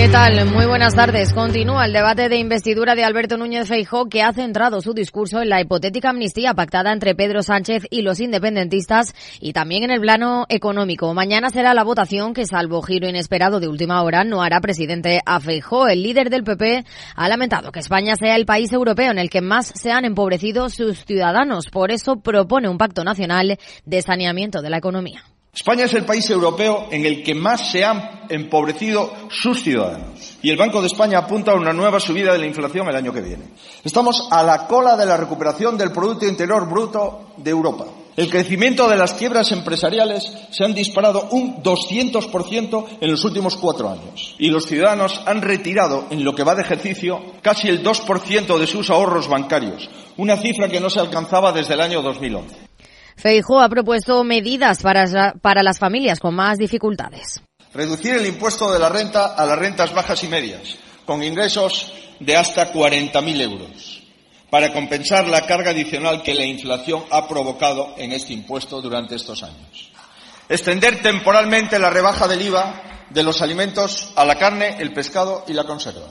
¿Qué tal? Muy buenas tardes. Continúa el debate de investidura de Alberto Núñez Feijó que ha centrado su discurso en la hipotética amnistía pactada entre Pedro Sánchez y los independentistas y también en el plano económico. Mañana será la votación que, salvo giro inesperado de última hora, no hará presidente a Feijó. El líder del PP ha lamentado que España sea el país europeo en el que más se han empobrecido sus ciudadanos. Por eso propone un pacto nacional de saneamiento de la economía. España es el país europeo en el que más se han empobrecido sus ciudadanos. Y el Banco de España apunta a una nueva subida de la inflación el año que viene. Estamos a la cola de la recuperación del Producto Interior Bruto de Europa. El crecimiento de las quiebras empresariales se han disparado un 200% en los últimos cuatro años. Y los ciudadanos han retirado, en lo que va de ejercicio, casi el 2% de sus ahorros bancarios, una cifra que no se alcanzaba desde el año 2011. Feijóo ha propuesto medidas para, para las familias con más dificultades. Reducir el impuesto de la renta a las rentas bajas y medias, con ingresos de hasta 40.000 euros, para compensar la carga adicional que la inflación ha provocado en este impuesto durante estos años. Extender temporalmente la rebaja del IVA de los alimentos a la carne, el pescado y la conserva.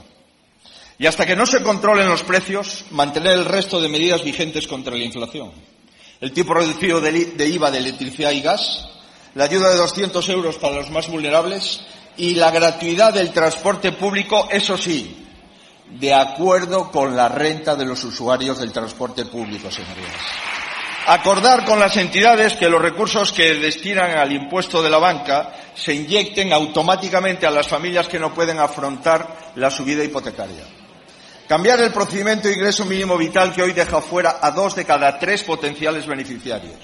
Y hasta que no se controlen los precios, mantener el resto de medidas vigentes contra la inflación el tipo reducido de IVA de electricidad y gas, la ayuda de 200 euros para los más vulnerables y la gratuidad del transporte público, eso sí, de acuerdo con la renta de los usuarios del transporte público, señorías. Acordar con las entidades que los recursos que destinan al impuesto de la banca se inyecten automáticamente a las familias que no pueden afrontar la subida hipotecaria Cambiar el procedimiento de ingreso mínimo vital que hoy deja fuera a dos de cada tres potenciales beneficiarios.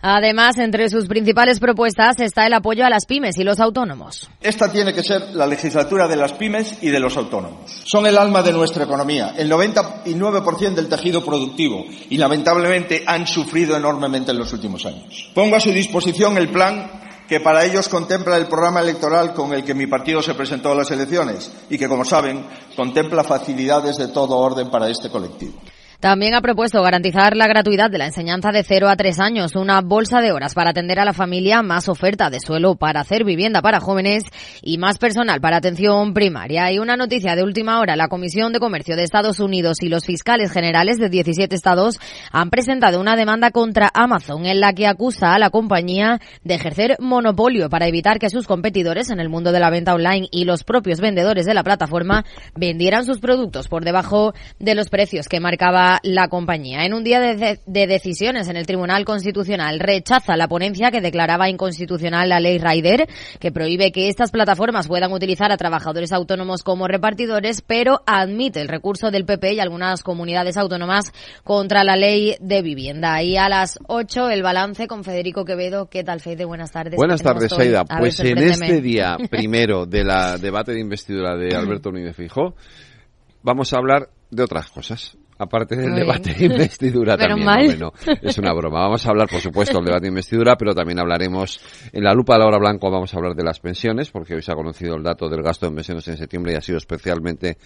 Además, entre sus principales propuestas está el apoyo a las pymes y los autónomos. Esta tiene que ser la legislatura de las pymes y de los autónomos. Son el alma de nuestra economía, el 99% del tejido productivo y lamentablemente han sufrido enormemente en los últimos años. Pongo a su disposición el plan que para ellos contempla el programa electoral con el que mi partido se presentó a las elecciones y que, como saben, contempla facilidades de todo orden para este colectivo. También ha propuesto garantizar la gratuidad de la enseñanza de 0 a 3 años, una bolsa de horas para atender a la familia, más oferta de suelo para hacer vivienda para jóvenes y más personal para atención primaria. Y una noticia de última hora, la Comisión de Comercio de Estados Unidos y los fiscales generales de 17 estados han presentado una demanda contra Amazon en la que acusa a la compañía de ejercer monopolio para evitar que sus competidores en el mundo de la venta online y los propios vendedores de la plataforma vendieran sus productos por debajo de los precios que marcaba la compañía. En un día de, decisiones en el Tribunal Constitucional rechaza la ponencia que declaraba inconstitucional la ley Rider, que prohíbe que estas plataformas puedan utilizar a trabajadores autónomos como repartidores, pero admite el recurso del PP y algunas comunidades autónomas contra la ley de vivienda. Y a las 8 el balance con Federico Quevedo. ¿Qué tal, Fede? Buenas tardes. Buenas tardes, Aida. Pues en este día primero de la debate de investidura de Alberto Núñez Fijó, vamos a hablar de otras cosas aparte del debate de investidura también. No, es una broma. Vamos a hablar, por supuesto, del debate de investidura, pero también hablaremos en la lupa de la hora blanco, vamos a hablar de las pensiones, porque hoy se ha conocido el dato del gasto en pensiones en septiembre y ha sido especialmente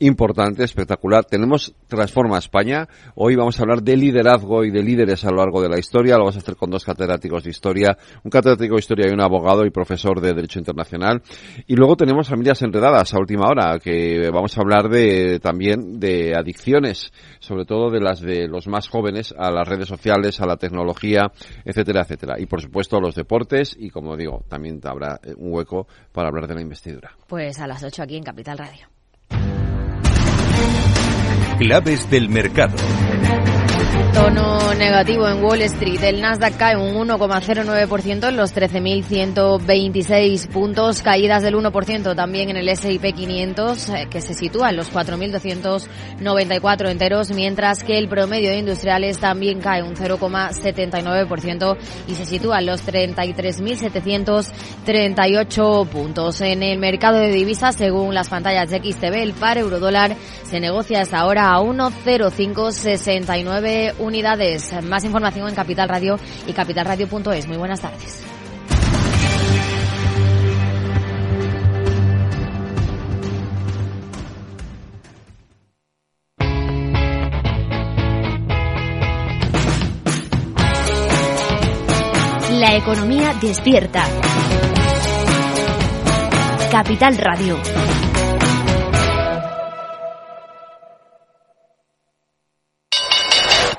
importante, espectacular. Tenemos Transforma España. Hoy vamos a hablar de liderazgo y de líderes a lo largo de la historia. Lo vamos a hacer con dos catedráticos de historia, un catedrático de historia y un abogado y profesor de Derecho Internacional. Y luego tenemos familias enredadas a última hora, que vamos a hablar de también de adicciones sobre todo de las de los más jóvenes a las redes sociales, a la tecnología, etcétera, etcétera. Y por supuesto a los deportes y como digo, también habrá eh, un hueco para hablar de la investidura. Pues a las 8 aquí en Capital Radio. Claves del mercado. Tono negativo en Wall Street. El Nasdaq cae un 1,09% en los 13.126 puntos, caídas del 1% también en el S&P 500, eh, que se sitúa en los 4.294 enteros, mientras que el promedio de industriales también cae un 0,79% y se sitúa en los 33.738 puntos. En el mercado de divisas, según las pantallas de XTB, el par eurodólar se negocia hasta ahora a 10569 unidades. Más información en Capital Radio y capitalradio.es. Muy buenas tardes. La economía despierta. Capital Radio.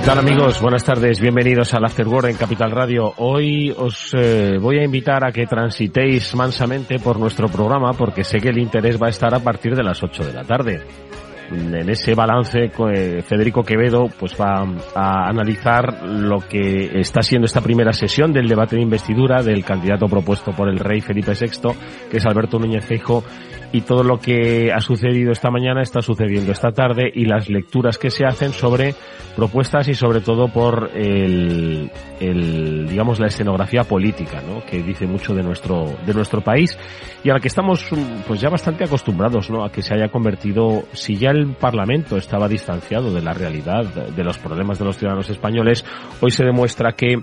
¿Qué tal amigos? Buenas tardes, bienvenidos al Afterword en Capital Radio. Hoy os eh, voy a invitar a que transitéis mansamente por nuestro programa porque sé que el interés va a estar a partir de las 8 de la tarde. En ese balance, eh, Federico Quevedo pues va a analizar lo que está siendo esta primera sesión del debate de investidura del candidato propuesto por el rey Felipe VI, que es Alberto Núñez Feijóo, y todo lo que ha sucedido esta mañana está sucediendo esta tarde y las lecturas que se hacen sobre propuestas y sobre todo por el, el digamos la escenografía política, ¿no? que dice mucho de nuestro de nuestro país y a la que estamos pues ya bastante acostumbrados, ¿no? a que se haya convertido si ya el Parlamento estaba distanciado de la realidad de los problemas de los ciudadanos españoles, hoy se demuestra que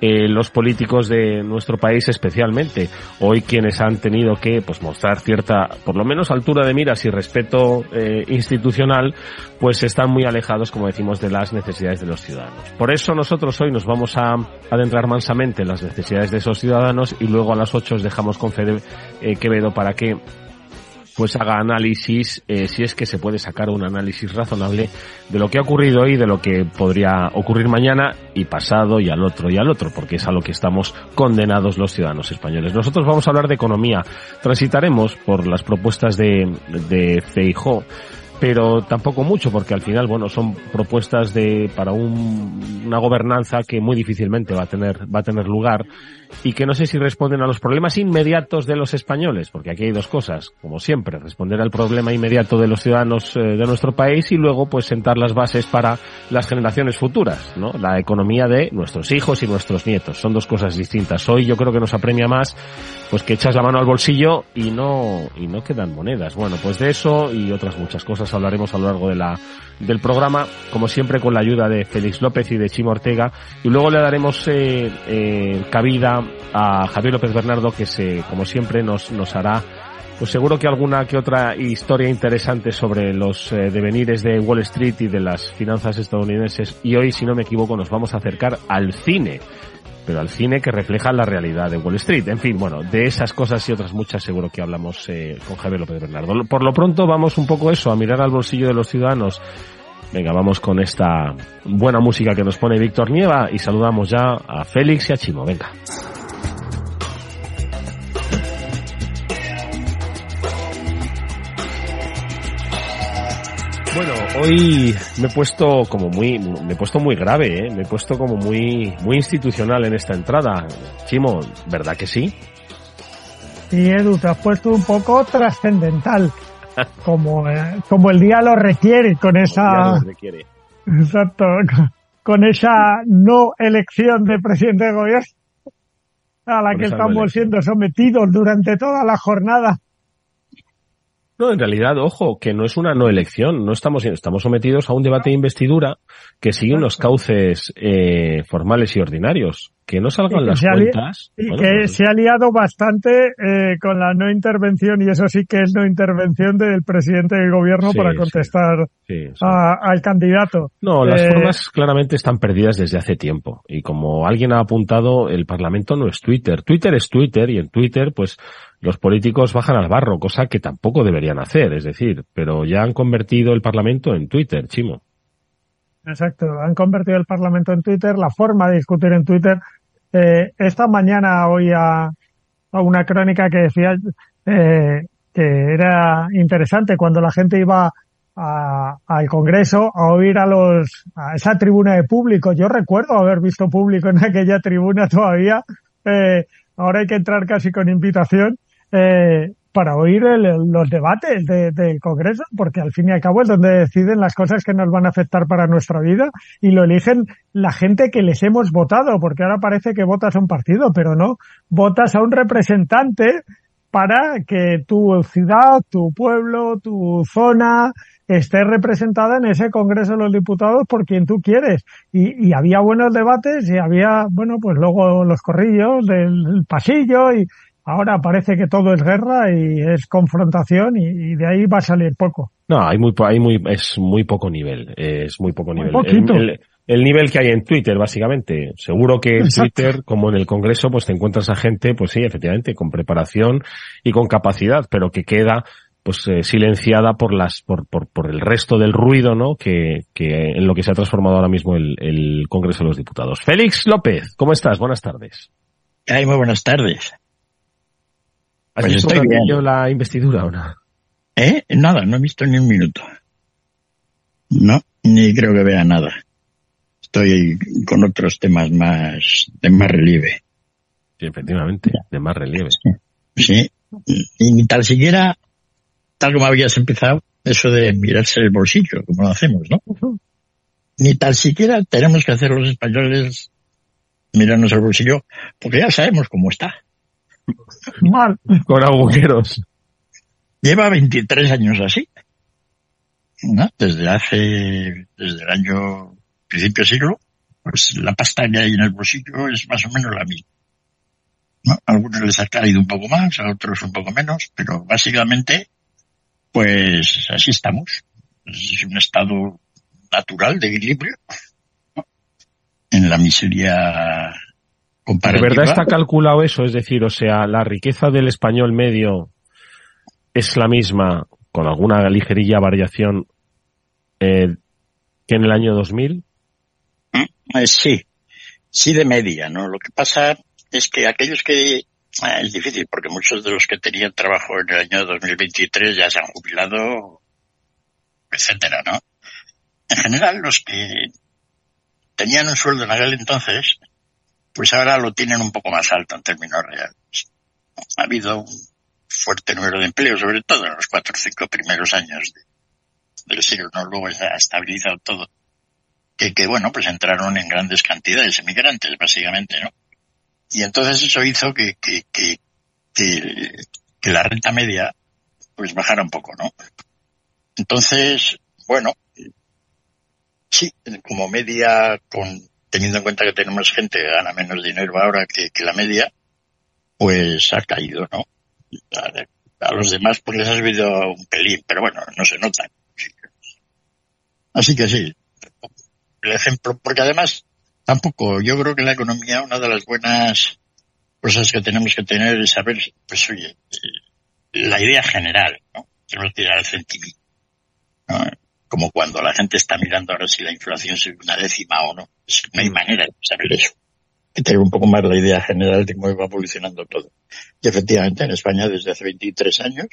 eh, los políticos de nuestro país especialmente. Hoy quienes han tenido que pues mostrar cierta, por lo menos altura de miras y respeto eh, institucional, pues están muy alejados, como decimos, de las necesidades de los ciudadanos. Por eso nosotros hoy nos vamos a adentrar mansamente en las necesidades de esos ciudadanos y luego a las 8 os dejamos con Fede eh, Quevedo para que pues haga análisis, eh, si es que se puede sacar un análisis razonable de lo que ha ocurrido hoy, de lo que podría ocurrir mañana y pasado y al otro y al otro, porque es a lo que estamos condenados los ciudadanos españoles. Nosotros vamos a hablar de economía. Transitaremos por las propuestas de, de Feijó pero tampoco mucho porque al final bueno son propuestas de para un, una gobernanza que muy difícilmente va a tener va a tener lugar y que no sé si responden a los problemas inmediatos de los españoles porque aquí hay dos cosas. Como siempre responder al problema inmediato de los ciudadanos eh, de nuestro país y luego pues sentar las bases para las generaciones futuras no la economía de nuestros hijos y nuestros nietos. Son dos cosas distintas. Hoy yo creo que nos apremia más pues que echas la mano al bolsillo y no y no quedan monedas. Bueno pues de eso y otras muchas cosas hablaremos a lo largo de la, del programa, como siempre con la ayuda de Félix López y de Chimo Ortega, y luego le daremos eh, eh, cabida a Javier López Bernardo, que se, como siempre nos, nos hará pues seguro que alguna que otra historia interesante sobre los eh, devenires de Wall Street y de las finanzas estadounidenses. Y hoy, si no me equivoco, nos vamos a acercar al cine pero al cine que refleja la realidad de Wall Street. En fin, bueno, de esas cosas y otras muchas seguro que hablamos eh, con Javier López Bernardo. Por lo pronto vamos un poco eso, a mirar al bolsillo de los ciudadanos. Venga, vamos con esta buena música que nos pone Víctor Nieva y saludamos ya a Félix y a Chimo. Venga. Bueno, hoy me he puesto como muy, me he puesto muy grave, ¿eh? me he puesto como muy, muy institucional en esta entrada. Chimo, ¿verdad que sí? Sí, Edu, te has puesto un poco trascendental, como, eh, como el día lo requiere, con esa, requiere. exacto, con esa no elección de presidente de gobierno a la que estamos siendo sometidos durante toda la jornada no, en realidad, ojo, que no es una no elección, no estamos, estamos sometidos a un debate de investidura que sigue unos cauces eh, formales y ordinarios. Que no salgan las cuentas. Y que pues se ha liado bastante eh, con la no intervención, y eso sí que es no intervención del presidente del gobierno para contestar al candidato. No, las eh, formas claramente están perdidas desde hace tiempo. Y como alguien ha apuntado, el Parlamento no es Twitter. Twitter es Twitter, y en Twitter, pues, los políticos bajan al barro, cosa que tampoco deberían hacer, es decir, pero ya han convertido el Parlamento en Twitter, Chimo. Exacto, han convertido el Parlamento en Twitter, la forma de discutir en Twitter. Eh, esta mañana oía a una crónica que decía eh, que era interesante cuando la gente iba al Congreso a oír a los a esa tribuna de público. Yo recuerdo haber visto público en aquella tribuna todavía. Eh, ahora hay que entrar casi con invitación. Eh, para oír los debates del Congreso, porque al fin y al cabo es donde deciden las cosas que nos van a afectar para nuestra vida y lo eligen la gente que les hemos votado, porque ahora parece que votas a un partido, pero no, votas a un representante para que tu ciudad, tu pueblo, tu zona esté representada en ese Congreso de los Diputados por quien tú quieres. Y, y había buenos debates y había, bueno, pues luego los corrillos del pasillo y, Ahora parece que todo es guerra y es confrontación y, de ahí va a salir poco. No, hay muy, hay muy, es muy poco nivel, es muy poco nivel. El, nivel que hay en Twitter, básicamente. Seguro que en Twitter, como en el Congreso, pues te encuentras a gente, pues sí, efectivamente, con preparación y con capacidad, pero que queda pues eh, silenciada por las por, por, por el resto del ruido no que, que en lo que se ha transformado ahora mismo el, el Congreso de los Diputados. Félix López cómo estás buenas tardes. Ay, muy buenas tardes ¿Has pues visto estoy la investidura o no? ¿Eh? Nada, no he visto ni un minuto. No, ni creo que vea nada. Estoy con otros temas más, de más relieve. Sí, efectivamente, de más relieve. Sí, y ni tal siquiera, tal como habías empezado, eso de mirarse el bolsillo, como lo hacemos, ¿no? Ni tal siquiera tenemos que hacer los españoles mirarnos el bolsillo, porque ya sabemos cómo está. Mal. Con agujeros. Lleva 23 años así. ¿no? Desde hace, desde el año principio siglo, pues la pasta que hay en el bolsillo es más o menos la misma. ¿no? A algunos les ha caído un poco más, a otros un poco menos, pero básicamente, pues así estamos. Es un estado natural de equilibrio en la miseria ¿De verdad está calculado eso? Es decir, o sea, la riqueza del español medio es la misma, con alguna ligerilla variación, eh, que en el año 2000? Mm, eh, sí, sí de media, ¿no? Lo que pasa es que aquellos que... Ah, es difícil porque muchos de los que tenían trabajo en el año 2023 ya se han jubilado, etcétera, ¿no? En general, los que tenían un sueldo en aquel entonces pues ahora lo tienen un poco más alto en términos reales. Ha habido un fuerte número de empleo, sobre todo en los cuatro o cinco primeros años del siglo, ¿no? Luego se ha estabilizado todo. Que, que, bueno, pues entraron en grandes cantidades emigrantes, básicamente, ¿no? Y entonces eso hizo que, que, que, que, que la renta media, pues bajara un poco, ¿no? Entonces, bueno, sí, como media con teniendo en cuenta que tenemos gente que gana menos dinero ahora que, la media, pues ha caído, ¿no? A, los demás pues les ha subido un pelín, pero bueno, no se nota. Así que sí, el ejemplo, porque además tampoco, yo creo que la economía, una de las buenas cosas que tenemos que tener es saber, pues oye, la idea general, ¿no? Tenemos que tirar al sentimiento. ¿no? Como cuando la gente está mirando ahora si la inflación es una décima o no. no hay mm. manera de saber eso. Que tener un poco más la idea general de cómo va evolucionando todo. Y efectivamente, en España desde hace 23 años,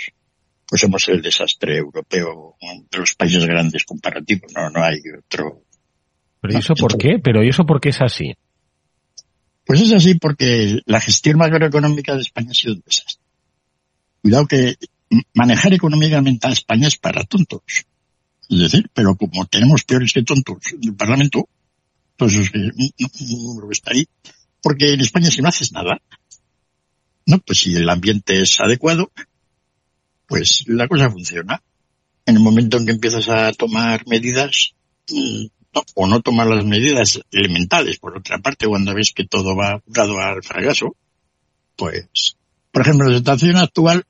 pues somos el desastre europeo de los países grandes comparativos, no, no hay otro. ¿Pero y eso por qué? ¿Pero y eso por qué es así? Pues es así porque la gestión macroeconómica de España ha sido un desastre. Cuidado que manejar económicamente a España es para tontos. Es decir, pero como tenemos peores que tontos en el Parlamento, pues es que está ahí. Porque en España si no haces nada, no, pues si el ambiente es adecuado, pues la cosa funciona. En el momento en que empiezas a tomar medidas, mm, o no tomar las medidas elementales, por otra parte, cuando ves que todo va dado al fracaso, pues, por ejemplo, la situación actual,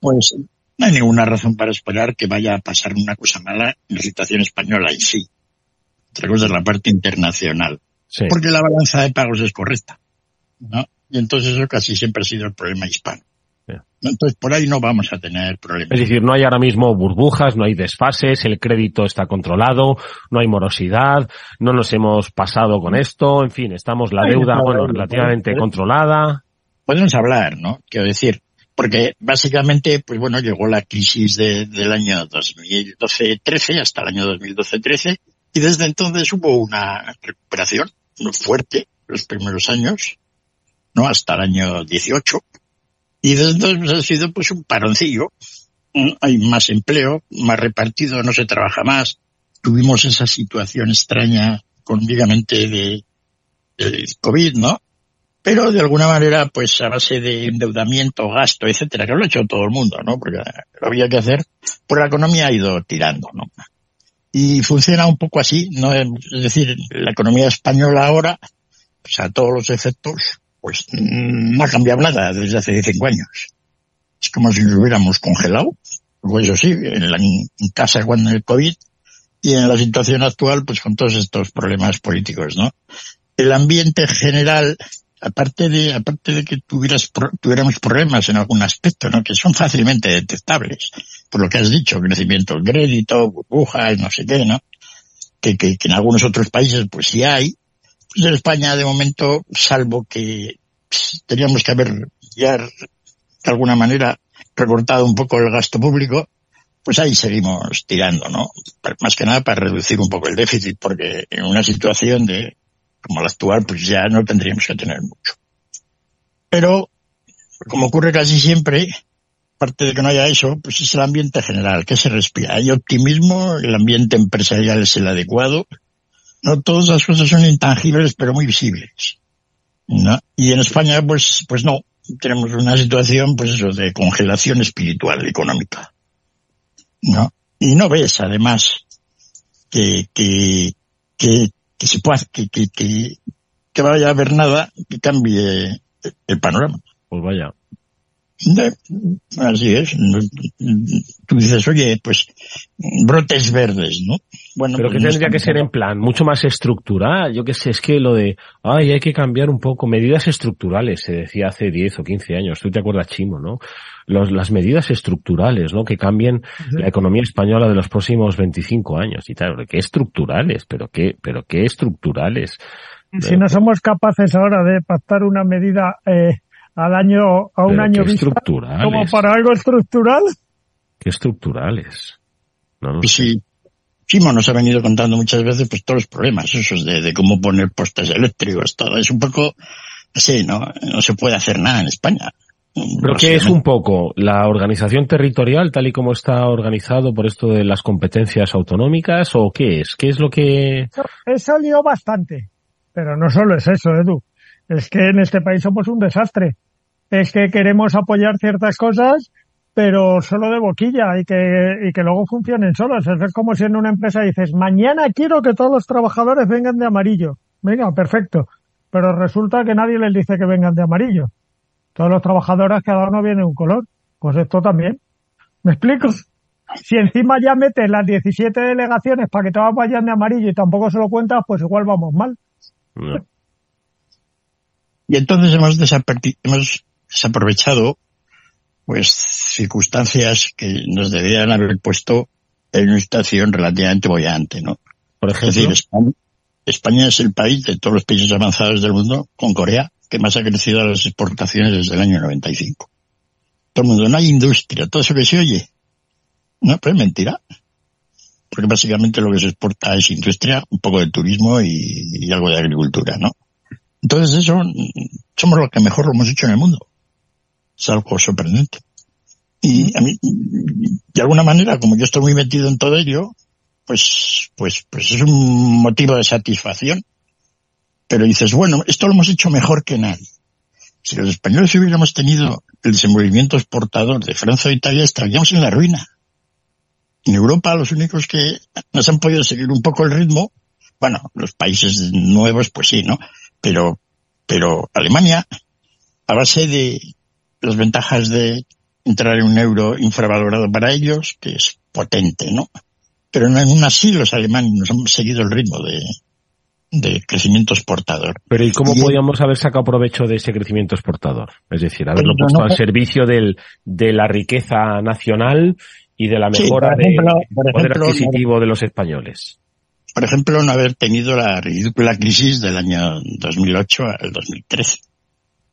pues no hay ninguna razón para esperar que vaya a pasar una cosa mala en la situación española en sí. Otra cosa es la parte internacional. Porque la balanza de pagos es correcta. ¿no? Y entonces eso casi siempre ha sido el problema hispano. Entonces por ahí no vamos a tener problemas. Es decir, no hay ahora mismo burbujas, no hay desfases, el crédito está controlado, no hay morosidad, no nos hemos pasado con esto, en fin, estamos la deuda, bueno, relativamente controlada. Podemos hablar, ¿no? Quiero decir, porque básicamente, pues bueno, llegó la crisis de, del año 2012-13 hasta el año 2012-13 y desde entonces hubo una recuperación fuerte los primeros años, ¿no? Hasta el año 18. Y desde entonces ha sido pues un paroncillo. Hay más empleo, más repartido, no se trabaja más. Tuvimos esa situación extraña, convigamente de, de COVID, ¿no? Pero de alguna manera, pues a base de endeudamiento, gasto, etcétera, que lo ha hecho todo el mundo, ¿no? Porque lo había que hacer, pues la economía ha ido tirando, ¿no? Y funciona un poco así, ¿no? Es decir, la economía española ahora, pues a todos los efectos, pues no ha cambiado nada desde hace cinco años. Es como si nos hubiéramos congelado, pues eso sí, en, la, en casa cuando el COVID, y en la situación actual, pues con todos estos problemas políticos, ¿no? El ambiente general aparte de, aparte de que tuvieras, tuviéramos problemas en algún aspecto, ¿no? Que son fácilmente detectables. Por lo que has dicho, crecimiento del crédito, burbujas, no sé qué, ¿no? Que, que, que en algunos otros países pues sí hay. Pues en España de momento, salvo que teníamos que haber ya de alguna manera recortado un poco el gasto público, pues ahí seguimos tirando, ¿no? Más que nada para reducir un poco el déficit, porque en una situación de como la actual, pues ya no tendríamos que tener mucho. Pero, como ocurre casi siempre, aparte de que no haya eso, pues es el ambiente general, que se respira. Hay optimismo, el ambiente empresarial es el adecuado. No todas las cosas son intangibles, pero muy visibles. ¿no? Y en España, pues, pues no. Tenemos una situación, pues eso, de congelación espiritual, económica. ¿No? Y no ves, además, que, que, que que se pueda, que, que, que, que vaya a haber nada que cambie el panorama. Pues vaya. Así es. Tú dices, oye, pues brotes verdes, ¿no? Bueno, pero pues que tendría que ser en plan mucho más estructural. Yo qué sé, es que lo de, ay, hay que cambiar un poco medidas estructurales, se decía hace 10 o 15 años. Tú te acuerdas, Chimo, ¿no? las medidas estructurales, ¿no? Que cambien la economía española de los próximos 25 años y tal. ¿Qué estructurales? ¿Pero qué, pero qué estructurales? Si no somos capaces ahora de pactar una medida eh, al año, a un año vista, como para algo estructural. ¿Qué estructurales? No lo sí. Chimo nos ha venido contando muchas veces pues todos los problemas esos de, de cómo poner postes eléctricos, todo. Es un poco así, ¿no? No se puede hacer nada en España. ¿Pero qué es un poco la organización territorial tal y como está organizado por esto de las competencias autonómicas o qué es? ¿Qué es lo que...? Eso, lió bastante. Pero no solo es eso, Edu. Es que en este país somos un desastre. Es que queremos apoyar ciertas cosas, pero solo de boquilla y que, y que luego funcionen solos. Es como si en una empresa dices, mañana quiero que todos los trabajadores vengan de amarillo. Venga, perfecto. Pero resulta que nadie les dice que vengan de amarillo todos los trabajadores cada uno viene un color. Pues esto también. ¿Me explico? Si encima ya metes las 17 delegaciones para que todas vayan de amarillo y tampoco se lo cuentas, pues igual vamos mal. Y entonces hemos, hemos desaprovechado pues circunstancias que nos deberían haber puesto en una situación relativamente bollante, ¿no? Por ejemplo. España es el país de todos los países avanzados del mundo, con Corea, que más ha crecido las exportaciones desde el año 95. Todo el mundo, no hay industria, todo eso que se oye. No, pues es mentira. Porque básicamente lo que se exporta es industria, un poco de turismo y, algo de agricultura, ¿no? Entonces eso, somos los que mejor lo hemos hecho en el mundo. Es algo sorprendente. Y a mí, de alguna manera, como yo estoy muy metido en todo ello, pues, pues, pues es un motivo de satisfacción pero dices, bueno, esto lo hemos hecho mejor que nadie. Si los españoles hubiéramos tenido el desenvolvimiento exportador de Francia o Italia, estaríamos en la ruina. En Europa, los únicos que nos han podido seguir un poco el ritmo, bueno, los países nuevos, pues sí, ¿no? Pero, pero Alemania, a base de las ventajas de entrar en un euro infravalorado para ellos, que es potente, ¿no? Pero aún así los alemanes nos han seguido el ritmo de, de crecimiento exportador. Pero ¿y cómo podíamos haber sacado provecho de ese crecimiento exportador? Es decir, haberlo puesto al servicio del, de la riqueza nacional y de la mejora del poder adquisitivo de los españoles. Por ejemplo, no haber tenido la ridícula crisis del año 2008 al 2013.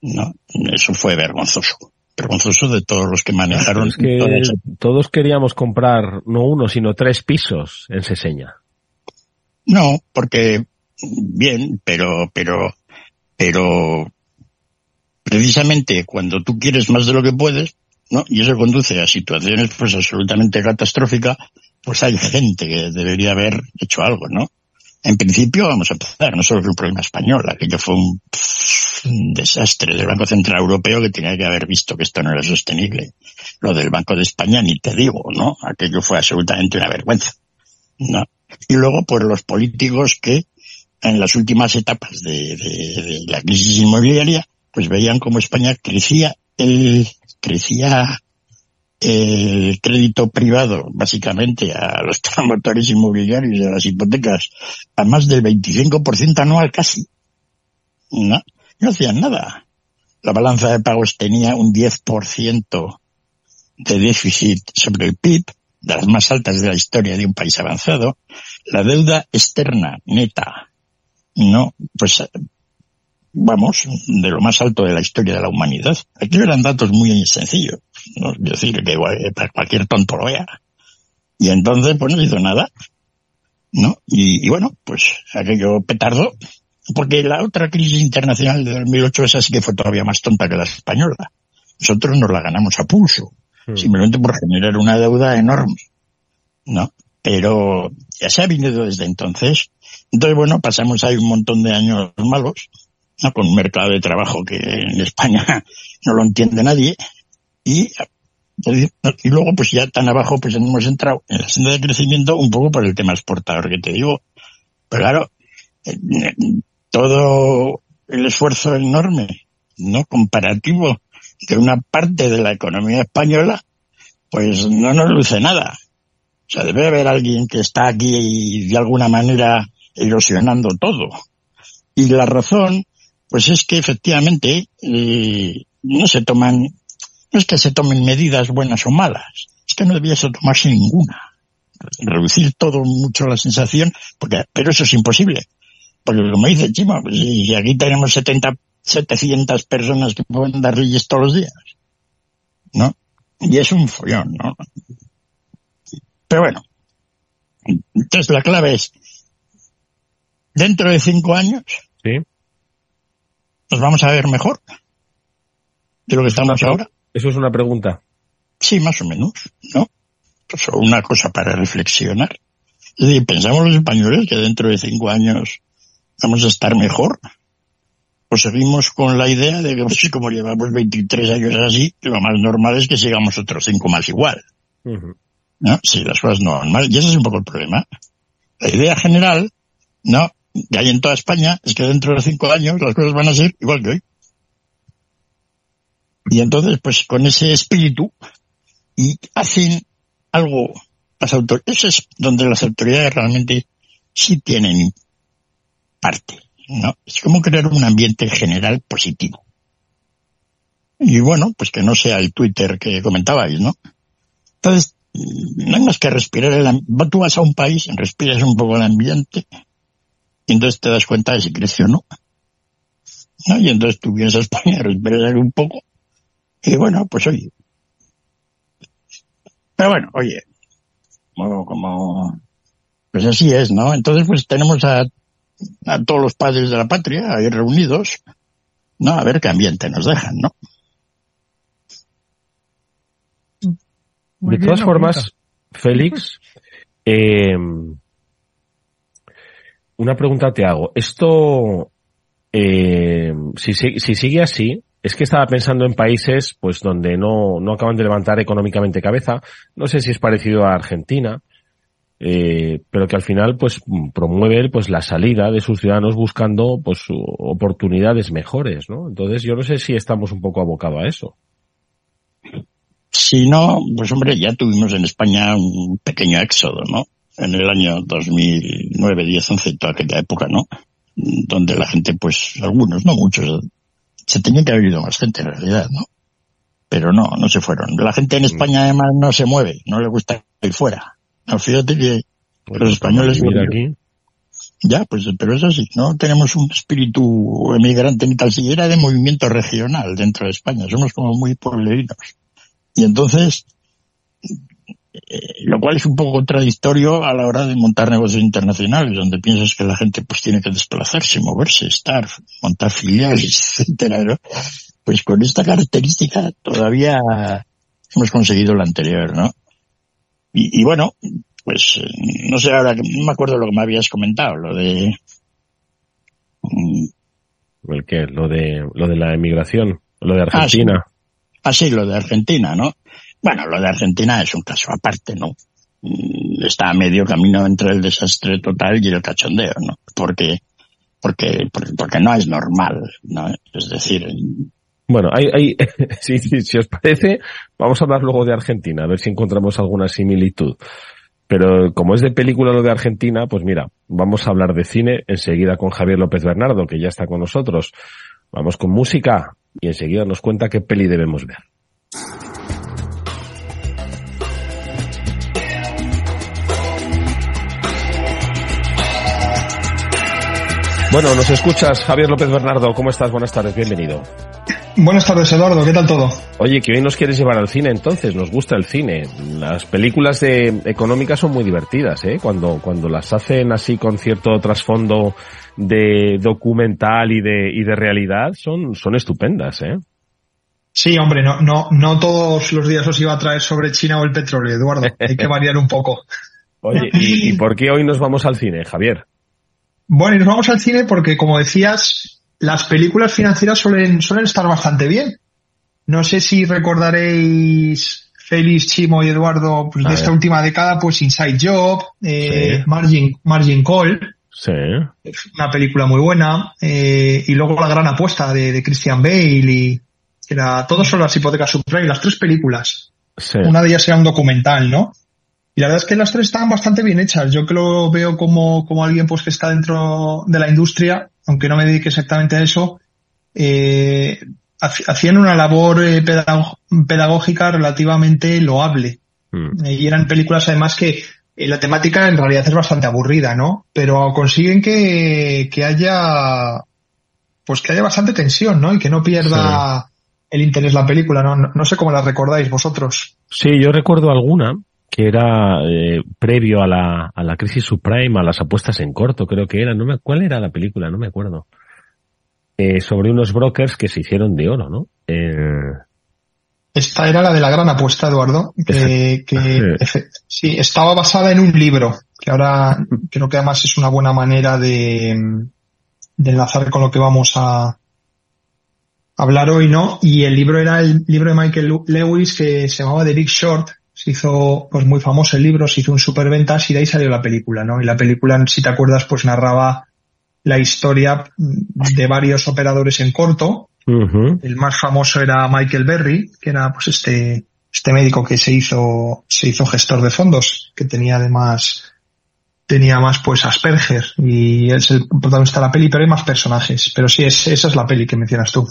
¿no? Eso fue vergonzoso. vergonzoso de todos los que manejaron. que todos queríamos comprar no uno, sino tres pisos en Seseña. No, porque bien, pero, pero, pero precisamente cuando tú quieres más de lo que puedes, ¿no? Y eso conduce a situaciones pues absolutamente catastróficas, pues hay gente que debería haber hecho algo, ¿no? En principio, vamos a empezar, no solo es un problema español, aquello fue un, desastre del Banco Central Europeo que tenía que haber visto que esto no era sostenible. Lo del Banco de España ni te digo, ¿no? Aquello fue absolutamente una vergüenza, ¿no? Y luego, pues los políticos que en las últimas etapas de, la crisis inmobiliaria, pues veían como España crecía el, crecía el crédito privado, básicamente, a los promotores inmobiliarios de las hipotecas, a más del 25% anual casi. No, no hacían nada. La balanza de pagos tenía un 10% de déficit sobre el PIB, de las más altas de la historia de un país avanzado. La deuda externa neta, no, pues vamos, de lo más alto de la historia de la humanidad. Aquí eran datos muy sencillos, ¿no? es decir, que para cualquier tonto lo vea. Y entonces, pues no hizo nada, ¿no? Y, bueno, pues aquello petardo, porque la otra crisis internacional de 2008, esa sí que fue todavía más tonta que la española. Nosotros nos la ganamos a pulso, hmm. simplemente por generar una deuda enorme, ¿no? Pero ya se ha venido desde entonces. Entonces, bueno, pasamos ahí un montón de años malos, ¿no? con un mercado de trabajo que en España no lo entiende nadie, y, y luego pues ya tan abajo pues hemos entrado en la senda de crecimiento un poco por el tema exportador que te digo. Pero claro, eh, todo el esfuerzo enorme, ¿no? Comparativo de una parte de la economía española, pues no nos luce nada. O sea, debe haber alguien que está aquí de alguna manera erosionando todo. Y la razón pues es que efectivamente eh, no se toman, no es que se tomen medidas buenas o malas, es que no debiese tomarse ninguna. Reducir todo mucho la sensación, porque, pero eso es imposible. Porque como dice Chima, pues si aquí tenemos 70, 700 personas que pueden dar leyes todos los días, ¿no? Y es un follón, ¿no? Pero bueno, entonces la clave es, dentro de cinco años, ¿Sí? Nos vamos a ver mejor de lo que estamos ahora. Eso es una pregunta. Sí, más o menos, ¿no? Pues una cosa para reflexionar. Es decir, pensamos los españoles que dentro de cinco años vamos a estar mejor. O seguimos con la idea de que, pues, como llevamos 23 años así, lo más normal es que sigamos otros cinco más igual. ¿No? Si las cosas no van mal. Y ese es un poco el problema. La idea general, ¿no? Que hay en toda España es que dentro de cinco años las cosas van a ser igual que hoy. Y entonces, pues con ese espíritu, y hacen algo las autoridades, eso es donde las autoridades realmente sí tienen parte, ¿no? Es como crear un ambiente general positivo. Y bueno, pues que no sea el Twitter que comentabais, ¿no? Entonces, no hay más que respirar el Tú vas a un país, respiras un poco el ambiente, y entonces te das cuenta de si creció o no. ¿no? Y entonces tú vienes a España, respiras un poco, y bueno, pues oye. Pero bueno, oye, como, como, pues así es, ¿no? Entonces pues tenemos a, a todos los padres de la patria ahí reunidos, ¿no? A ver qué ambiente nos dejan, ¿no? de todas formas, Félix, eh, una pregunta te hago. Esto, eh, si, si sigue así, es que estaba pensando en países pues donde no, no acaban de levantar económicamente cabeza. No sé si es parecido a Argentina, eh, pero que al final pues promueve pues la salida de sus ciudadanos buscando pues oportunidades mejores, ¿no? Entonces yo no sé si estamos un poco abocados a eso. Si no, pues hombre, ya tuvimos en España un pequeño éxodo, ¿no? En el año 2009, 10, 11, toda aquella época, ¿no? Donde la gente, pues, algunos, no muchos, se tenía que haber ido más gente en realidad, ¿no? Pero no, no se fueron. La gente en mm. España además no se mueve, no le gusta ir fuera. No, fíjate que los españoles... aquí. Ya, pues, pero es así, no tenemos un espíritu emigrante ni tal siquiera de movimiento regional dentro de España, somos como muy pueblerinos. Y entonces, eh, lo cual es un poco contradictorio a la hora de montar negocios internacionales, donde piensas que la gente pues tiene que desplazarse, moverse, estar, montar filiales, etcétera, ¿no? Pues con esta característica todavía hemos conseguido lo anterior, ¿no? Y, y bueno, pues eh, no sé ahora, no me acuerdo lo que me habías comentado, lo de... Mm, ¿El qué? Lo de, lo de la emigración, lo de Argentina. Ah sí. lo de Argentina, ¿no? Bueno, lo de Argentina es un caso aparte, ¿no? Mm, está a medio camino entre el desastre total y el cachondeo, ¿no? Porque, porque, porque no es normal, ¿no? Es decir, bueno, hay, si, si, os parece, vamos a hablar luego de Argentina, a ver si encontramos alguna similitud. Pero como es de película lo de Argentina, pues mira, vamos a hablar de cine enseguida con Javier López Bernardo, que ya está con nosotros. Vamos con música y enseguida nos cuenta qué peli debemos ver. Bueno, nos escuchas, Javier López Bernardo. ¿Cómo estás? Buenas tardes, bienvenido. Buenas tardes, Eduardo. ¿Qué tal todo? Oye, que hoy nos quieres llevar al cine, entonces. Nos gusta el cine. Las películas de económicas son muy divertidas, ¿eh? Cuando, cuando las hacen así con cierto trasfondo de documental y de, y de realidad, son, son estupendas, ¿eh? Sí, hombre, no, no, no todos los días os iba a traer sobre China o el petróleo, Eduardo. Hay que variar un poco. Oye, ¿y, ¿y por qué hoy nos vamos al cine, Javier? Bueno, y nos vamos al cine porque, como decías, las películas financieras suelen, suelen estar bastante bien. No sé si recordaréis Félix, Chimo y Eduardo pues, de esta última década, pues Inside Job, eh, Margin, Margin Call. Sí. Una película muy buena. Eh, y luego La Gran Apuesta de, Christian Bale y que era, todos son las hipotecas subprime, las tres películas. Una de ellas era un documental, ¿no? Y la verdad es que las tres están bastante bien hechas. Yo que lo veo como, como alguien pues que está dentro de la industria, aunque no me dedique exactamente a eso, eh, hacían una labor eh, pedagógica relativamente loable. Mm. Eh, y eran películas además que la temática en realidad es bastante aburrida, ¿no? Pero consiguen que, que haya, pues que haya bastante tensión, ¿no? Y que no pierda el interés la película, ¿no? ¿no? No sé cómo la recordáis vosotros. Sí, yo recuerdo alguna, que era eh, previo a la, a la crisis subprime, a las apuestas en corto, creo que era. No me, ¿Cuál era la película? No me acuerdo. Eh, sobre unos brokers que se hicieron de oro, ¿no? Eh... Esta era la de la gran apuesta, Eduardo, que, que sí, estaba basada en un libro, que ahora creo que además es una buena manera de, de enlazar con lo que vamos a hablar hoy, ¿no? Y el libro era el libro de Michael Lewis que se llamaba The Big Short, se hizo pues muy famoso el libro, se hizo un superventas y de ahí salió la película, ¿no? Y la película, si te acuerdas, pues narraba la historia de varios operadores en corto. El más famoso era Michael Berry, que era pues este, este médico que se hizo, se hizo gestor de fondos, que tenía además, tenía más pues Asperger y es el protagonista de la peli, pero hay más personajes. Pero sí, es, esa es la peli que mencionas tú.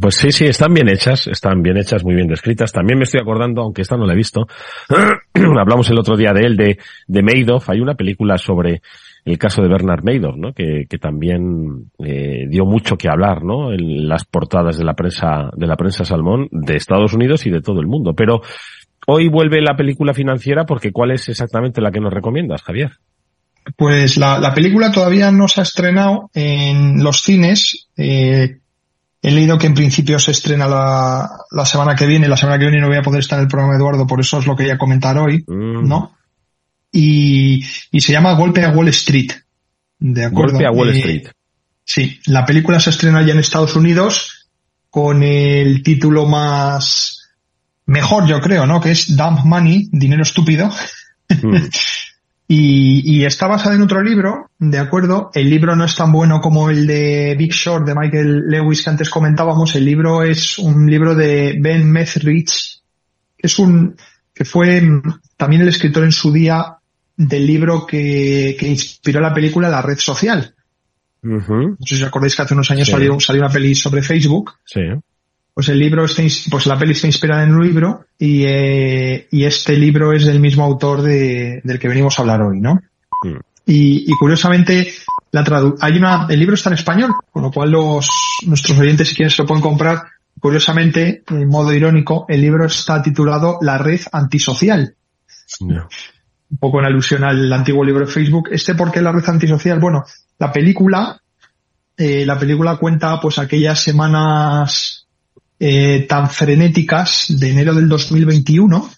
Pues sí, sí, están bien hechas, están bien hechas, muy bien descritas. También me estoy acordando, aunque esta no la he visto, hablamos el otro día de él, de, de Madoff. Hay una película sobre el caso de Bernard Madoff, ¿no? Que, que también eh, dio mucho que hablar, ¿no? En las portadas de la prensa, de la prensa salmón de Estados Unidos y de todo el mundo. Pero hoy vuelve la película financiera porque ¿cuál es exactamente la que nos recomiendas, Javier? Pues la, la película todavía no se ha estrenado en los cines. Eh, He leído que en principio se estrena la, la, semana que viene. La semana que viene no voy a poder estar en el programa Eduardo, por eso es lo que quería comentar hoy, mm. ¿no? Y, y, se llama Golpe a Wall Street. ¿De acuerdo? Golpe a Wall eh, Street. sí, la película se estrena ya en Estados Unidos con el título más mejor, yo creo, ¿no? Que es Dump Money, Dinero Estúpido. Mm. Y, está basada en otro libro, de acuerdo. El libro no es tan bueno como el de Big Short de Michael Lewis que antes comentábamos. El libro es un libro de Ben Mezrich, que es un, que fue también el escritor en su día del libro que, que inspiró la película La Red Social. No sé si os acordáis que hace unos años salió, salió una peli sobre Facebook. Sí pues el libro está, pues la peli está inspirada en un libro y, eh, y este libro es del mismo autor de, del que venimos a hablar hoy, ¿no? Mm. Y, y, curiosamente, la hay una, el libro está en español, con lo cual los, nuestros oyentes si quieren se lo pueden comprar. Curiosamente, en modo irónico, el libro está titulado La red antisocial. Un poco en alusión al antiguo libro de Facebook. Este, ¿por qué la red antisocial? Bueno, la película, eh, la película cuenta pues aquellas semanas eh, tan frenéticas de enero del 2021,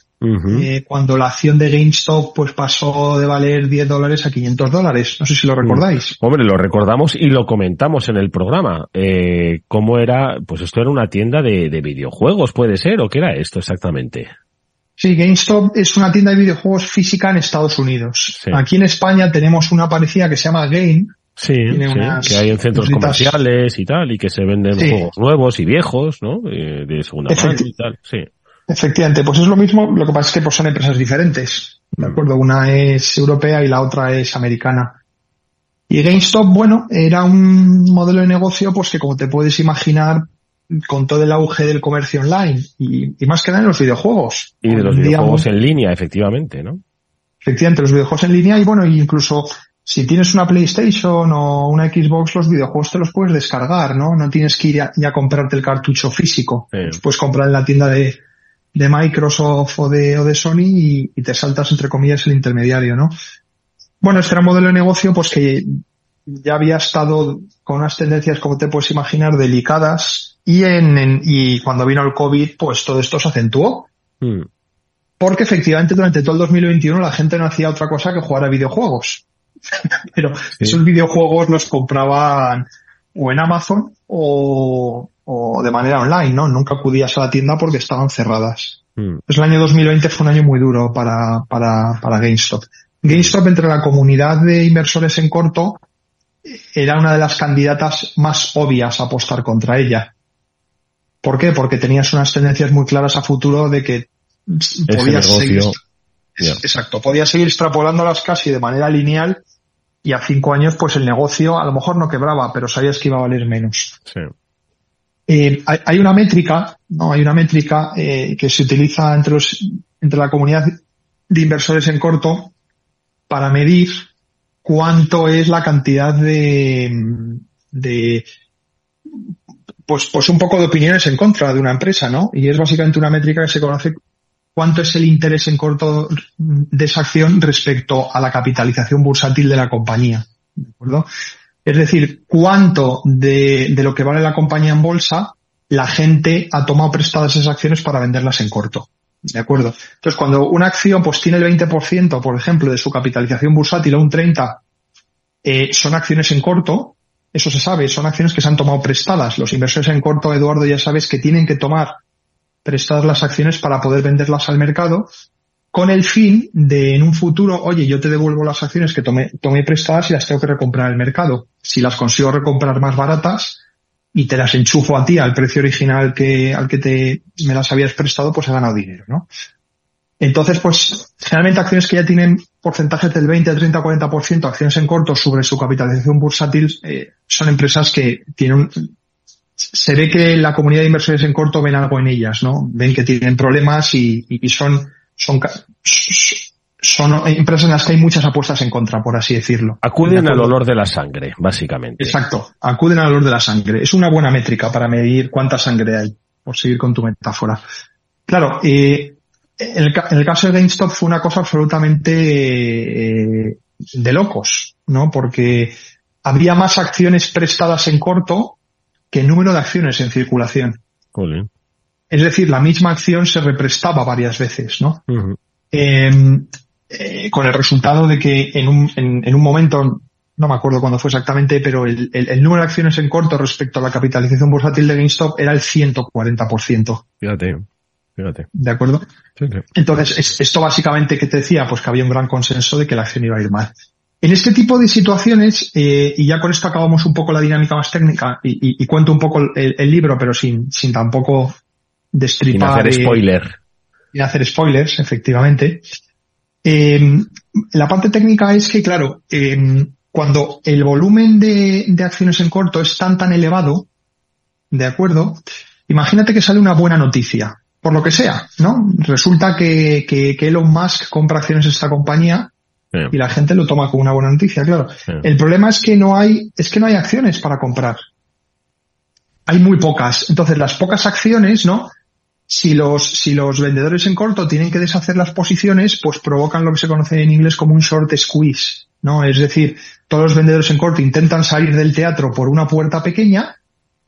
eh, cuando la acción de GameStop pues pasó de valer 10 dólares a 500 dólares. No sé si lo recordáis. Hombre, lo recordamos y lo comentamos en el programa. Eh, ¿Cómo era? Pues esto era una tienda de, videojuegos, ¿puede ser? ¿O qué era esto exactamente? Sí, GameStop es una tienda de videojuegos física en Estados Unidos. Aquí en España tenemos una parecida que se llama Game. Sí, que hay en centros comerciales y tal, y que se venden juegos nuevos y viejos, ¿no? Eh, de segunda mano y tal, sí. Efectivamente, pues es lo mismo, lo que pasa es que pues son empresas diferentes, ¿de acuerdo? Una es europea y la otra es americana. Y GameStop, bueno, era un modelo de negocio pues que como te puedes imaginar, con todo el auge del comercio online y, más que nada en los videojuegos. Y de los videojuegos en línea, efectivamente, ¿no? Efectivamente, los videojuegos en línea y bueno, incluso si tienes una PlayStation o una Xbox, los videojuegos te los puedes descargar, ¿no? No tienes que ir ya a comprarte el cartucho físico. Los puedes comprar en la tienda de, de Microsoft o de, o de Sony y, te saltas entre comillas el intermediario, ¿no? Bueno, este era un modelo de negocio pues que ya había estado con unas tendencias, como te puedes imaginar, delicadas y en, y cuando vino el COVID, pues todo esto se acentuó. Hmm. Porque efectivamente durante todo el 2021 la gente no hacía otra cosa que jugar a videojuegos. Pero esos videojuegos los compraban o en Amazon o, o de manera online, ¿no? Nunca acudías a la tienda porque estaban cerradas. Mm. Pues el año 2020 fue un año muy duro para, para, para GameStop. GameStop entre la comunidad de inversores en corto era una de las candidatas más obvias a apostar contra ella. ¿Por qué? Porque tenías unas tendencias muy claras a futuro de que podías seguir, exacto, podías seguir extrapolándolas casi de manera lineal y a cinco años pues el negocio a lo mejor no quebraba, pero sabías que iba a valer menos. Sí. Eh, hay, una métrica, no, hay una métrica eh, que se utiliza entre los, entre la comunidad de inversores en corto para medir cuánto es la cantidad de, de pues, pues un poco de opiniones en contra de una empresa, ¿no? Y es básicamente una métrica que se conoce cuánto es el interés en corto de esa acción respecto a la capitalización bursátil de la compañía. ¿De acuerdo? Es decir, cuánto de, de, lo que vale la compañía en bolsa la gente ha tomado prestadas esas acciones para venderlas en corto. ¿De acuerdo? Entonces, cuando una acción pues tiene el 20%, por ejemplo, de su capitalización bursátil o un 30%, eh, son acciones en corto, eso se sabe, son acciones que se han tomado prestadas. Los inversores en corto, Eduardo, ya sabes que tienen que tomar prestadas las acciones para poder venderlas al mercado con el fin de en un futuro, oye, yo te devuelvo las acciones que tomé, tomé prestadas y las tengo que recomprar al mercado. Si las consigo recomprar más baratas y te las enchufo a ti al precio original que, al que te, me las habías prestado, pues he ganado dinero, ¿no? Entonces, pues, generalmente acciones que ya tienen porcentajes del 20, 30, 40%, acciones en corto sobre su capitalización bursátil, eh, son empresas que tienen se ve que la comunidad de inversores en corto ven algo en ellas, ¿no? Ven que tienen problemas y, y son son, son empresas en las que hay muchas apuestas en contra, por así decirlo. Acuden al olor de la sangre, básicamente. Exacto, acuden al olor de la sangre. Es una buena métrica para medir cuánta sangre hay, por seguir con tu metáfora. Claro, eh, en, el, caso de GameStop fue una cosa absolutamente eh, de locos, ¿no? Porque había más acciones prestadas en corto que número de acciones en circulación. Es decir, la misma acción se represtaba varias veces, ¿no? Em, eh, con el resultado de que en un, en, un momento, no me acuerdo cuándo fue exactamente, pero el, número de acciones en corto respecto a la capitalización bursátil de GameStop era el 140%. Fíjate, fíjate. ¿De acuerdo? Entonces, esto básicamente que te decía, pues que había un gran consenso de que la acción iba a ir mal. En este tipo de situaciones, eh, y ya con esto acabamos un poco la dinámica más técnica y, cuento un poco el, el, libro, pero sin, sin tampoco destripar. Sin hacer spoiler. Y hacer spoilers, efectivamente. Em, la parte técnica es que, claro, em, cuando el volumen de, acciones en corto es tan tan elevado, ¿de acuerdo? Imagínate que sale una buena noticia, por lo que sea, ¿no? Resulta que, que, Elon Musk compra acciones de esta compañía Y la gente lo toma como una buena noticia, claro. El problema es que no hay, es que no hay acciones para comprar. Hay muy pocas. Entonces, las pocas acciones, ¿no? Si los, si los vendedores en corto tienen que deshacer las posiciones, pues provocan lo que se conoce en inglés como un short squeeze, ¿no? Es decir, todos los vendedores en corto intentan salir del teatro por una puerta pequeña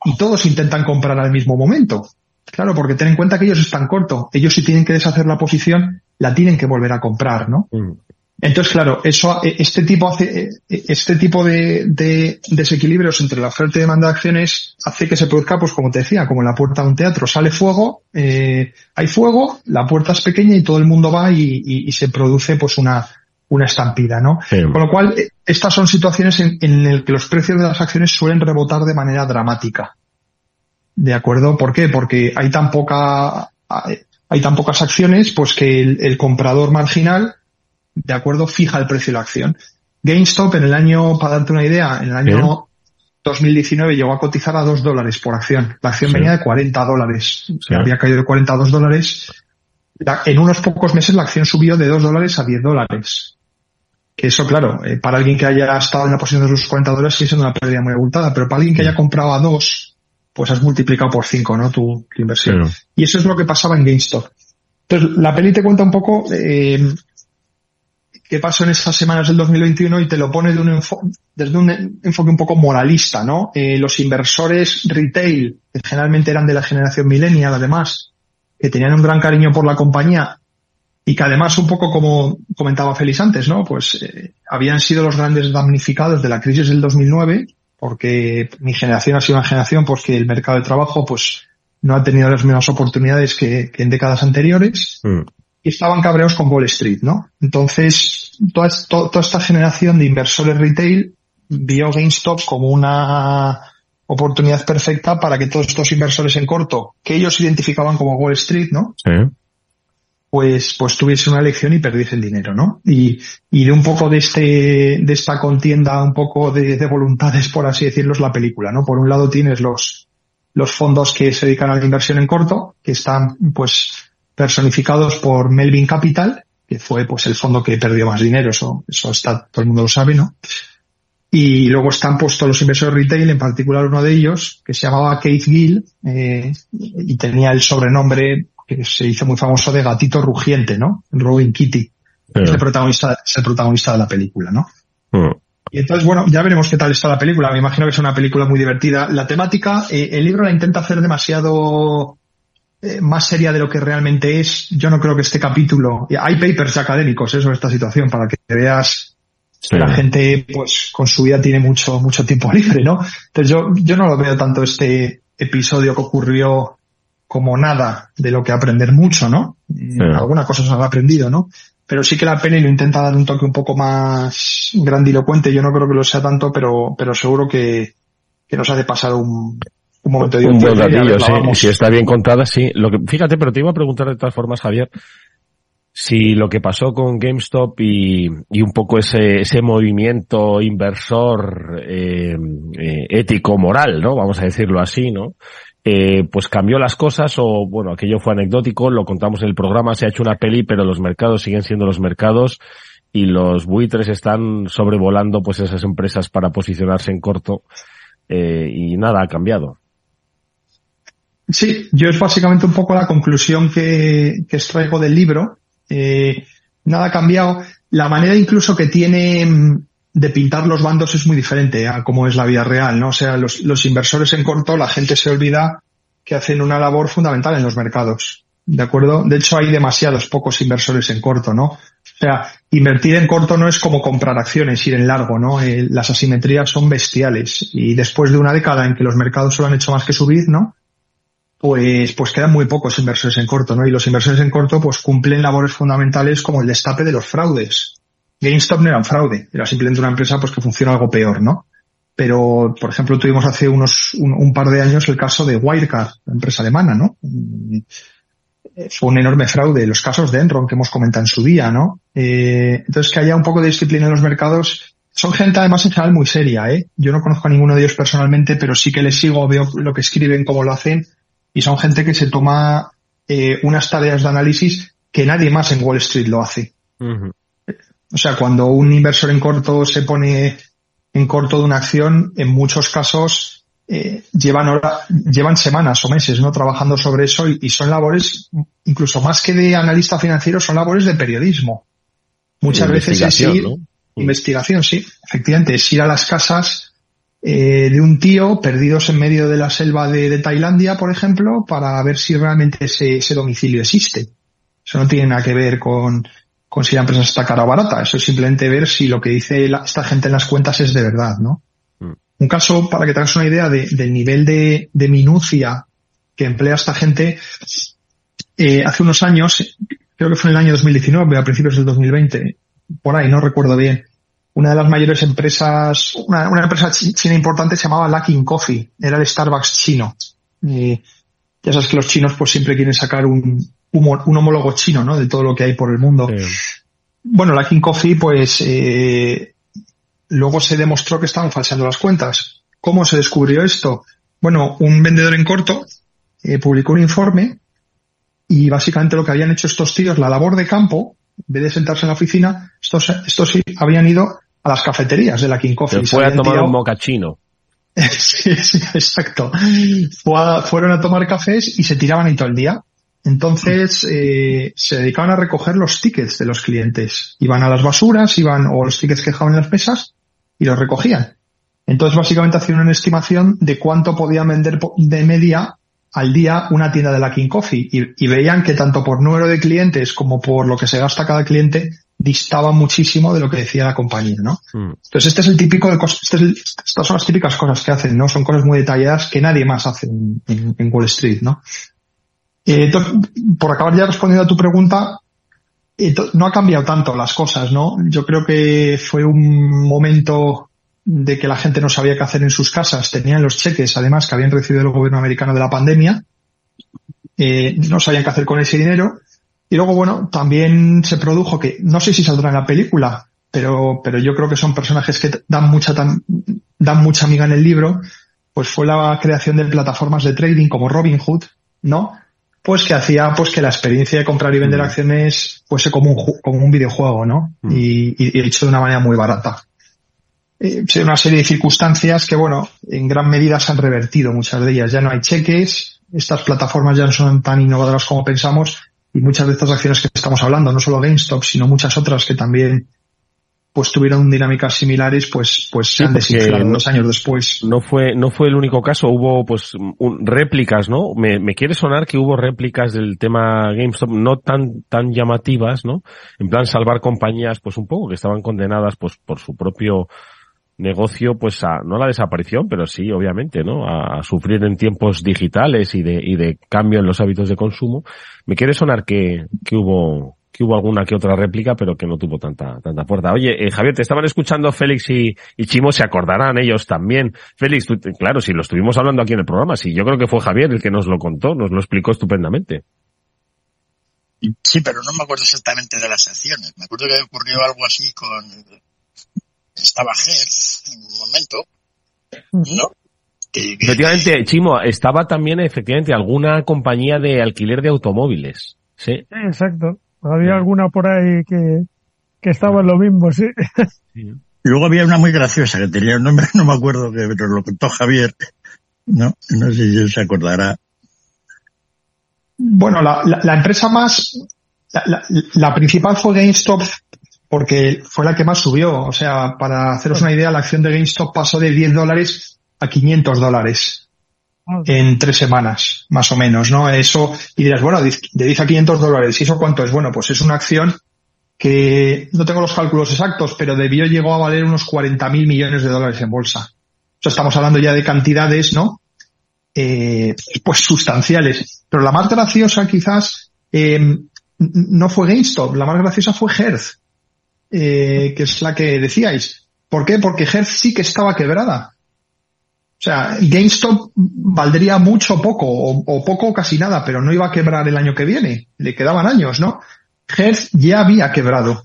y todos intentan comprar al mismo momento. Claro, porque ten en cuenta que ellos están corto. Ellos si tienen que deshacer la posición, la tienen que volver a comprar, ¿no? Mm. Entonces, claro, eso, e, este tipo hace, e, este tipo de, desequilibrios entre la oferta y demanda de acciones hace que se produzca, pues como te decía, como en la puerta de un teatro, sale fuego, eh, hay fuego, la puerta es pequeña y todo el mundo va y, se produce pues una, una estampida, ¿no? Con lo cual, estas son situaciones en, en las que los precios de las acciones suelen rebotar de manera dramática. ¿De acuerdo? ¿Por qué? Porque hay tan poca, hay tan pocas acciones, pues que el comprador marginal ¿de acuerdo? Fija el precio de la acción. GameStop en el año, para darte una idea, en el año 2019 llegó a cotizar a 2 dólares por acción. La acción venía de 40 dólares. Había caído de 40 a 2 dólares. en unos pocos meses la acción subió de 2 dólares a 10 dólares. Que eso, claro, eh, para alguien que haya estado en la posición de los 40 dólares sigue siendo una pérdida muy abultada, pero para alguien que haya comprado a 2, pues has multiplicado por 5, ¿no? Tu, inversión. Y eso es lo que pasaba en GameStop. Entonces, la peli te cuenta un poco eh, qué pasó en esas semanas del 2021 y te lo pone de un desde un enfoque un poco moralista, ¿no? Eh, los inversores retail, que generalmente eran de la generación millennial, además, que tenían un gran cariño por la compañía y que además, un poco como comentaba Félix antes, ¿no? Pues eh, habían sido los grandes damnificados de la crisis del 2009, porque mi generación ha sido una generación pues que el mercado de trabajo pues no ha tenido las mismas oportunidades que, en décadas anteriores. Mm y estaban cabreados con Wall Street, ¿no? Entonces, toda, toda esta generación de inversores retail vio GameStop como una oportunidad perfecta para que todos estos inversores en corto, que ellos identificaban como Wall Street, ¿no? Sí. Pues, pues tuviese una elección y perdiesen dinero, ¿no? Y, y de un poco de este, de esta contienda, un poco de, de voluntades, por así decirlo, es la película, ¿no? Por un lado tienes los, los fondos que se dedican a la inversión en corto, que están, pues, personificados por Melvin Capital, que fue pues el fondo que perdió más dinero, eso, eso está, todo el mundo lo sabe, ¿no? Y luego están puestos los inversores retail, en particular uno de ellos, que se llamaba Keith Gill, eh, y tenía el sobrenombre que se hizo muy famoso de gatito rugiente, ¿no? Robin Kitty. Es el protagonista, es el protagonista de la película, ¿no? Mm. Y entonces, bueno, ya veremos qué tal está la película. Me imagino que es una película muy divertida. La temática, eh, el libro la intenta hacer demasiado eh, más seria de lo que realmente es. Yo no creo que este capítulo, hay papers académicos ¿eh? sobre esta situación para que veas que la gente pues con su vida tiene mucho, mucho tiempo libre, ¿no? Entonces yo, yo no lo veo tanto este episodio que ocurrió como nada de lo que aprender mucho, ¿no? Eh, alguna cosa se ha aprendido, ¿no? Pero sí que la pena y lo intenta dar un toque un poco más grandilocuente. Yo no creo que lo sea tanto, pero, pero seguro que, que nos hace pasar un, un momento de un buen gatillo, sí. Si está bien contada, sí. Lo que, fíjate, pero te iba a preguntar de todas formas, Javier, si lo que pasó con GameStop y, y un poco ese, ese movimiento inversor eh, eh, ético-moral, ¿no? Vamos a decirlo así, ¿no? Eh, pues cambió las cosas o, bueno, aquello fue anecdótico, lo contamos en el programa, se ha hecho una peli, pero los mercados siguen siendo los mercados y los buitres están sobrevolando pues esas empresas para posicionarse en corto eh, y nada ha cambiado. Sí, yo es básicamente un poco la conclusión que, que extraigo del libro. Eh, nada ha cambiado. La manera incluso que tiene mm, de pintar los bandos es muy diferente a cómo es la vida real, ¿no? O sea, los, inversores en corto, la gente se olvida que hacen una labor fundamental en los mercados. ¿De acuerdo? De hecho, hay demasiados pocos inversores en corto, ¿no? O sea, invertir en corto no es como comprar acciones, ir en largo, ¿no? Eh, las asimetrías son bestiales. Y después de una década en que los mercados solo han hecho más que subir, ¿no? Pues, pues quedan muy pocos inversores en corto, ¿no? Y los inversores en corto, pues cumplen labores fundamentales como el destape de los fraudes. GameStop no era un fraude, era simplemente una empresa pues que funciona algo peor, ¿no? Pero, por ejemplo, tuvimos hace unos, un, par de años el caso de Wirecard, la empresa alemana, ¿no? Fue un enorme fraude. Los casos de Enron que hemos comentado en su día, ¿no? Eh, entonces, que haya un poco de disciplina en los mercados. Son gente además en general muy seria, ¿eh? Yo no conozco a ninguno de ellos personalmente, pero sí que les sigo, veo lo que escriben, cómo lo hacen y son gente que se toma eh, unas tareas de análisis que nadie más en Wall Street lo hace. O sea, cuando un inversor en corto se pone en corto de una acción, en muchos casos eh, llevan llevan semanas o meses no trabajando sobre eso y, son labores incluso más que de analista financiero son labores de periodismo. Muchas veces es ir investigación sí efectivamente es ir a las casas eh, de un tío perdidos en medio de la selva de, Tailandia por ejemplo para ver si realmente ese, ese domicilio existe eso no tiene nada que ver con con si la empresa está cara o barata. Eso es simplemente ver si lo que dice esta gente en las cuentas es de verdad, ¿no? Mm. Un caso, para que tengas una idea del nivel de, minucia que emplea esta gente, eh, hace unos años, creo que fue en el año 2019, a principios del 2020, por ahí, no recuerdo bien, una de las mayores empresas, una, empresa china importante se llamaba Luckin Coffee, era el Starbucks chino. ya sabes que los chinos pues siempre quieren sacar un, un, homólogo chino, ¿no? De todo lo que hay por el mundo. Bueno, la King Coffee, pues, eh, luego se demostró que estaban falseando las cuentas. ¿Cómo se descubrió esto? Bueno, un vendedor en corto eh, publicó un informe y básicamente lo que habían hecho estos tíos, la labor de campo, en vez de sentarse en la oficina, estos, estos sí habían ido a las cafeterías de la King Coffee. Se fue a tomar un mocachino. sí, sí, exacto. fueron a tomar cafés y se tiraban ahí todo el día. Entonces eh, se dedicaban a recoger los tickets de los clientes. Iban a las basuras, iban o los tickets que dejaban en las mesas y los recogían. Entonces básicamente hacían una estimación de cuánto podían vender de media al día una tienda de la King Coffee y, veían que tanto por número de clientes como por lo que se gasta cada cliente distaba muchísimo de lo que decía la compañía, ¿no? Mm. Entonces este es el típico de cosas, este estas son las típicas cosas que hacen, ¿no? Son cosas muy detalladas que nadie más hace en Wall Street, ¿no? Eh, por acabar ya respondiendo a tu pregunta, eh, no ha cambiado tanto las cosas, ¿no? Yo creo que fue un momento de que la gente no sabía qué hacer en sus casas, tenían los cheques, además, que habían recibido el gobierno americano de la pandemia, eh, no sabían qué hacer con ese dinero. Y luego, bueno, también se produjo que, no sé si saldrá en la película, pero, pero yo creo que son personajes que dan mucha, dan mucha amiga en el libro, pues fue la creación de plataformas de trading como Robinhood, ¿no? pues que hacía pues que la experiencia de comprar y vender mm. acciones fuese como un, como un videojuego, ¿no? Mm. Y, y, hecho de una manera muy barata. Eh, una serie de circunstancias que, bueno, en gran medida se han revertido muchas de ellas. Ya no hay cheques, estas plataformas ya no son tan innovadoras como pensamos y muchas de estas acciones que estamos hablando, no solo GameStop, sino muchas otras que también pues tuvieron dinámicas similares, pues, pues se han desinflado dos años después. No fue, no fue el único caso, hubo pues réplicas, ¿no? Me, me quiere sonar que hubo réplicas del tema GameStop no tan, tan llamativas, ¿no? En plan salvar compañías, pues un poco, que estaban condenadas pues por su propio negocio, pues a, no a la desaparición, pero sí, obviamente, ¿no? A, sufrir en tiempos digitales y de, y de cambio en los hábitos de consumo. Me quiere sonar que, que hubo, que hubo alguna que otra réplica, pero que no tuvo tanta, tanta fuerza. Oye, eh, Javier, te estaban escuchando Félix y, Chimo, se acordarán ellos también. Félix, claro, si lo estuvimos hablando aquí en el programa, sí, yo creo que fue Javier el que nos lo contó, nos lo explicó estupendamente. Sí, pero no me acuerdo exactamente de las acciones. Me acuerdo que ocurrió algo así con... Estaba Ger en un momento, ¿no? Efectivamente, Chimo, estaba también efectivamente alguna compañía de alquiler de automóviles. Sí. Exacto. Había alguna por ahí que, que estaba en lo mismo, sí. Y luego había una muy graciosa que tenía un nombre, no me acuerdo, que pero lo contó Javier. No, no sé si se acordará. Bueno, la, la, empresa más, la, la, principal fue GameStop porque fue la que más subió. O sea, para haceros una idea, la acción de GameStop pasó de 10 dólares a 500 dólares en tres semanas, más o menos, ¿no? Eso, y dirás, bueno, de 10 a 500 dólares, ¿y eso cuánto es? Bueno, pues es una acción que no tengo los cálculos exactos, pero debió llegó a valer unos 40 mil millones de dólares en bolsa. O sea, estamos hablando ya de cantidades, ¿no? Eh, pues sustanciales. Pero la más graciosa quizás eh, no fue GameStop, la más graciosa fue Hertz, eh, que es la que decíais. ¿Por qué? Porque Hertz sí que estaba quebrada. O sea, GameStop valdría mucho poco, o, poco o casi nada, pero no iba a quebrar el año que viene. Le quedaban años, ¿no? Hertz ya había quebrado.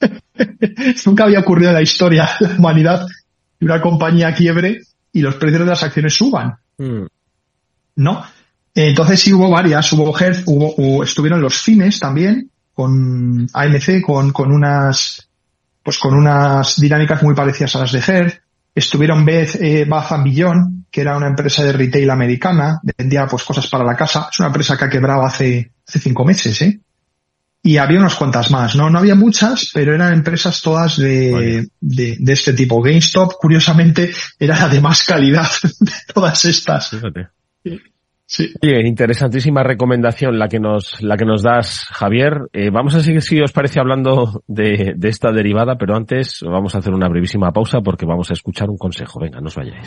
Nunca había ocurrido en la historia de la humanidad que una compañía quiebre y los precios de las acciones suban. Mm. ¿No? Entonces sí hubo varias, hubo Hertz, hubo, estuvieron los cines también, con AMC, con, con unas pues con unas dinámicas muy parecidas a las de GER. Estuvieron Beth, eh, Bath Beyond, que era una empresa de retail americana, vendía pues cosas para la casa. Es una empresa que ha quebrado hace, hace cinco meses, ¿eh? Y había unas cuantas más, ¿no? No había muchas, pero eran empresas todas de, de, de, este tipo. GameStop, curiosamente, era la de más calidad de todas estas. Fíjate. Sí. interesantísima recomendación la que nos, la que nos das, Javier. Eh, vamos a seguir, si os parece, hablando de, de esta derivada, pero antes vamos a hacer una brevísima pausa porque vamos a escuchar un consejo. Venga, no os vayáis.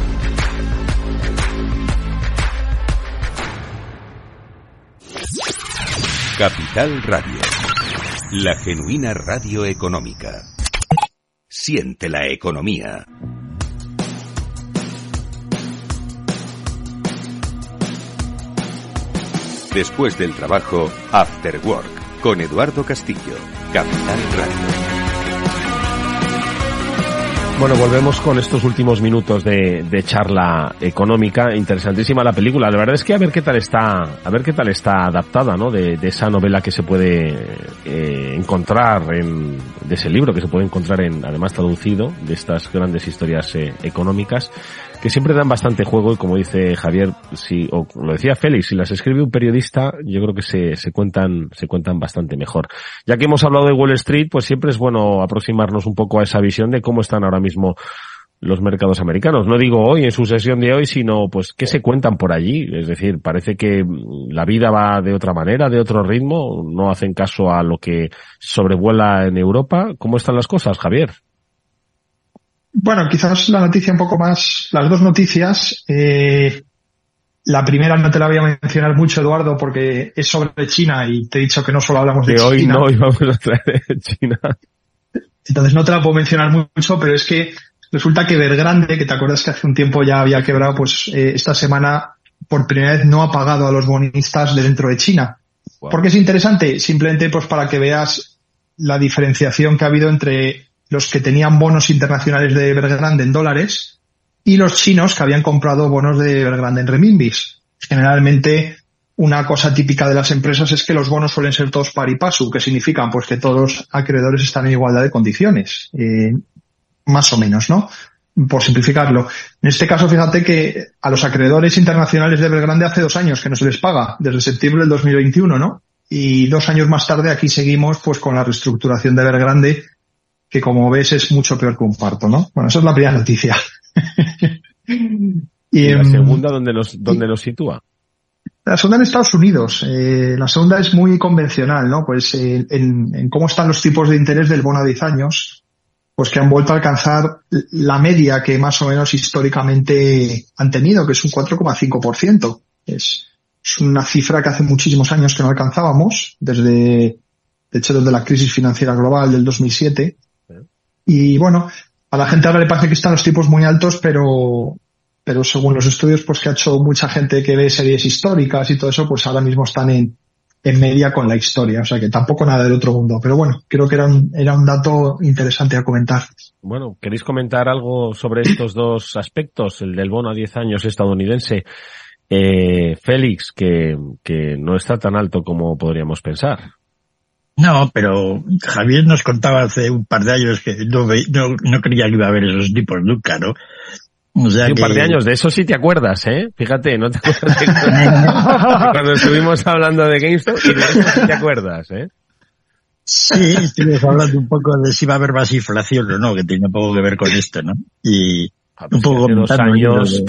Capital Radio. La genuina radio económica. Siente la economía. Después del trabajo, After Work, con Eduardo Castillo, Capital Radio. Bueno, volvemos con estos últimos minutos de, charla económica. Interesantísima la película. La verdad es que a ver qué tal está, a ver qué tal está adaptada, ¿no? De, esa novela que se puede eh, encontrar en, de ese libro que se puede encontrar en, además traducido, de estas grandes historias eh, económicas que siempre dan bastante juego y como dice Javier, si, o lo decía Félix, si las escribe un periodista, yo creo que se, se cuentan, se cuentan bastante mejor. Ya que hemos hablado de Wall Street, pues siempre es bueno aproximarnos un poco a esa visión de cómo están ahora mismo los mercados americanos. No digo hoy en su sesión de hoy, sino pues qué se cuentan por allí. Es decir, parece que la vida va de otra manera, de otro ritmo, no hacen caso a lo que sobrevuela en Europa. ¿Cómo están las cosas, Javier? Bueno, quizás la noticia un poco más, las dos noticias. Eh, la primera no te la voy a mencionar mucho, Eduardo, porque es sobre China y te he dicho que no solo hablamos de, China. hoy no íbamos a traer de China. Entonces no te la puedo mencionar mucho, pero es que resulta que Vergrande, que te acuerdas que hace un tiempo ya había quebrado, pues eh, esta semana por primera vez no ha pagado a los bonistas de dentro de China. ¿Por qué es interesante? Simplemente pues para que veas la diferenciación que ha habido entre los que tenían bonos internacionales de Evergrande en dólares y los chinos que habían comprado bonos de Evergrande en renminbis. Generalmente una cosa típica de las empresas es que los bonos suelen ser todos par y pasu, que significan pues que todos los acreedores están en igualdad de condiciones, eh, más o menos, ¿no? Por simplificarlo. En este caso, fíjate que a los acreedores internacionales de Evergrande hace dos años que no se les paga, desde septiembre del 2021, ¿no? Y dos años más tarde aquí seguimos pues con la reestructuración de Evergrande que como ves es mucho peor que un parto, ¿no? Bueno, esa es la primera noticia. y, la em, segunda dónde los, dónde los sitúa? La segunda en Estados Unidos. Eh, la segunda es muy convencional, ¿no? Pues eh, en, en, cómo están los tipos de interés del bono a 10 años, pues que han vuelto a alcanzar la media que más o menos históricamente han tenido, que es un 4,5%. Es, es una cifra que hace muchísimos años que no alcanzábamos, desde, de hecho, desde la crisis financiera global del 2007. Y bueno, a la gente ahora le parece que están los tipos muy altos, pero, pero según los estudios pues que ha hecho mucha gente que ve series históricas y todo eso, pues ahora mismo están en, en media con la historia, o sea que tampoco nada del otro mundo. Pero bueno, creo que era un, era un dato interesante a comentar. Bueno, ¿queréis comentar algo sobre estos dos aspectos? El del bono a 10 años estadounidense, eh, Félix, que, que no está tan alto como podríamos pensar. No, pero Javier nos contaba hace un par de años que no, no, creía que iba a haber esos tipos nunca, ¿no? O sea Un par de años, de eso sí te acuerdas, ¿eh? Fíjate, no te acuerdas de cuando estuvimos hablando de GameStop y de eso sí te acuerdas, ¿eh? Sí, estuvimos hablando un poco de si va a haber más inflación o no, que tiene poco que ver con esto, ¿no? Y ah, pues un poco hace dos años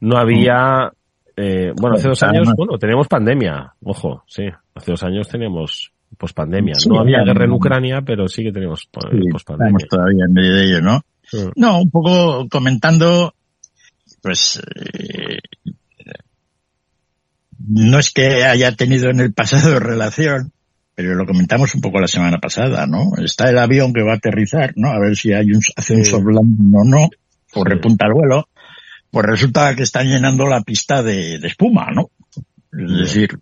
no había, eh, bueno, hace dos años, bueno, teníamos pandemia, ojo, sí, hace dos años teníamos pospandemia. no había guerra en Ucrania, pero sí que tenemos sí, pospandemia. todavía en medio de ello, ¿no? No, un poco comentando, pues, eh, no es que haya tenido en el pasado relación, pero lo comentamos un poco la semana pasada, ¿no? Está el avión que va a aterrizar, ¿no? A ver si hay un, hace un soft o no, o repunta el vuelo. Pues resulta que están llenando la pista de, espuma, ¿no? Es decir,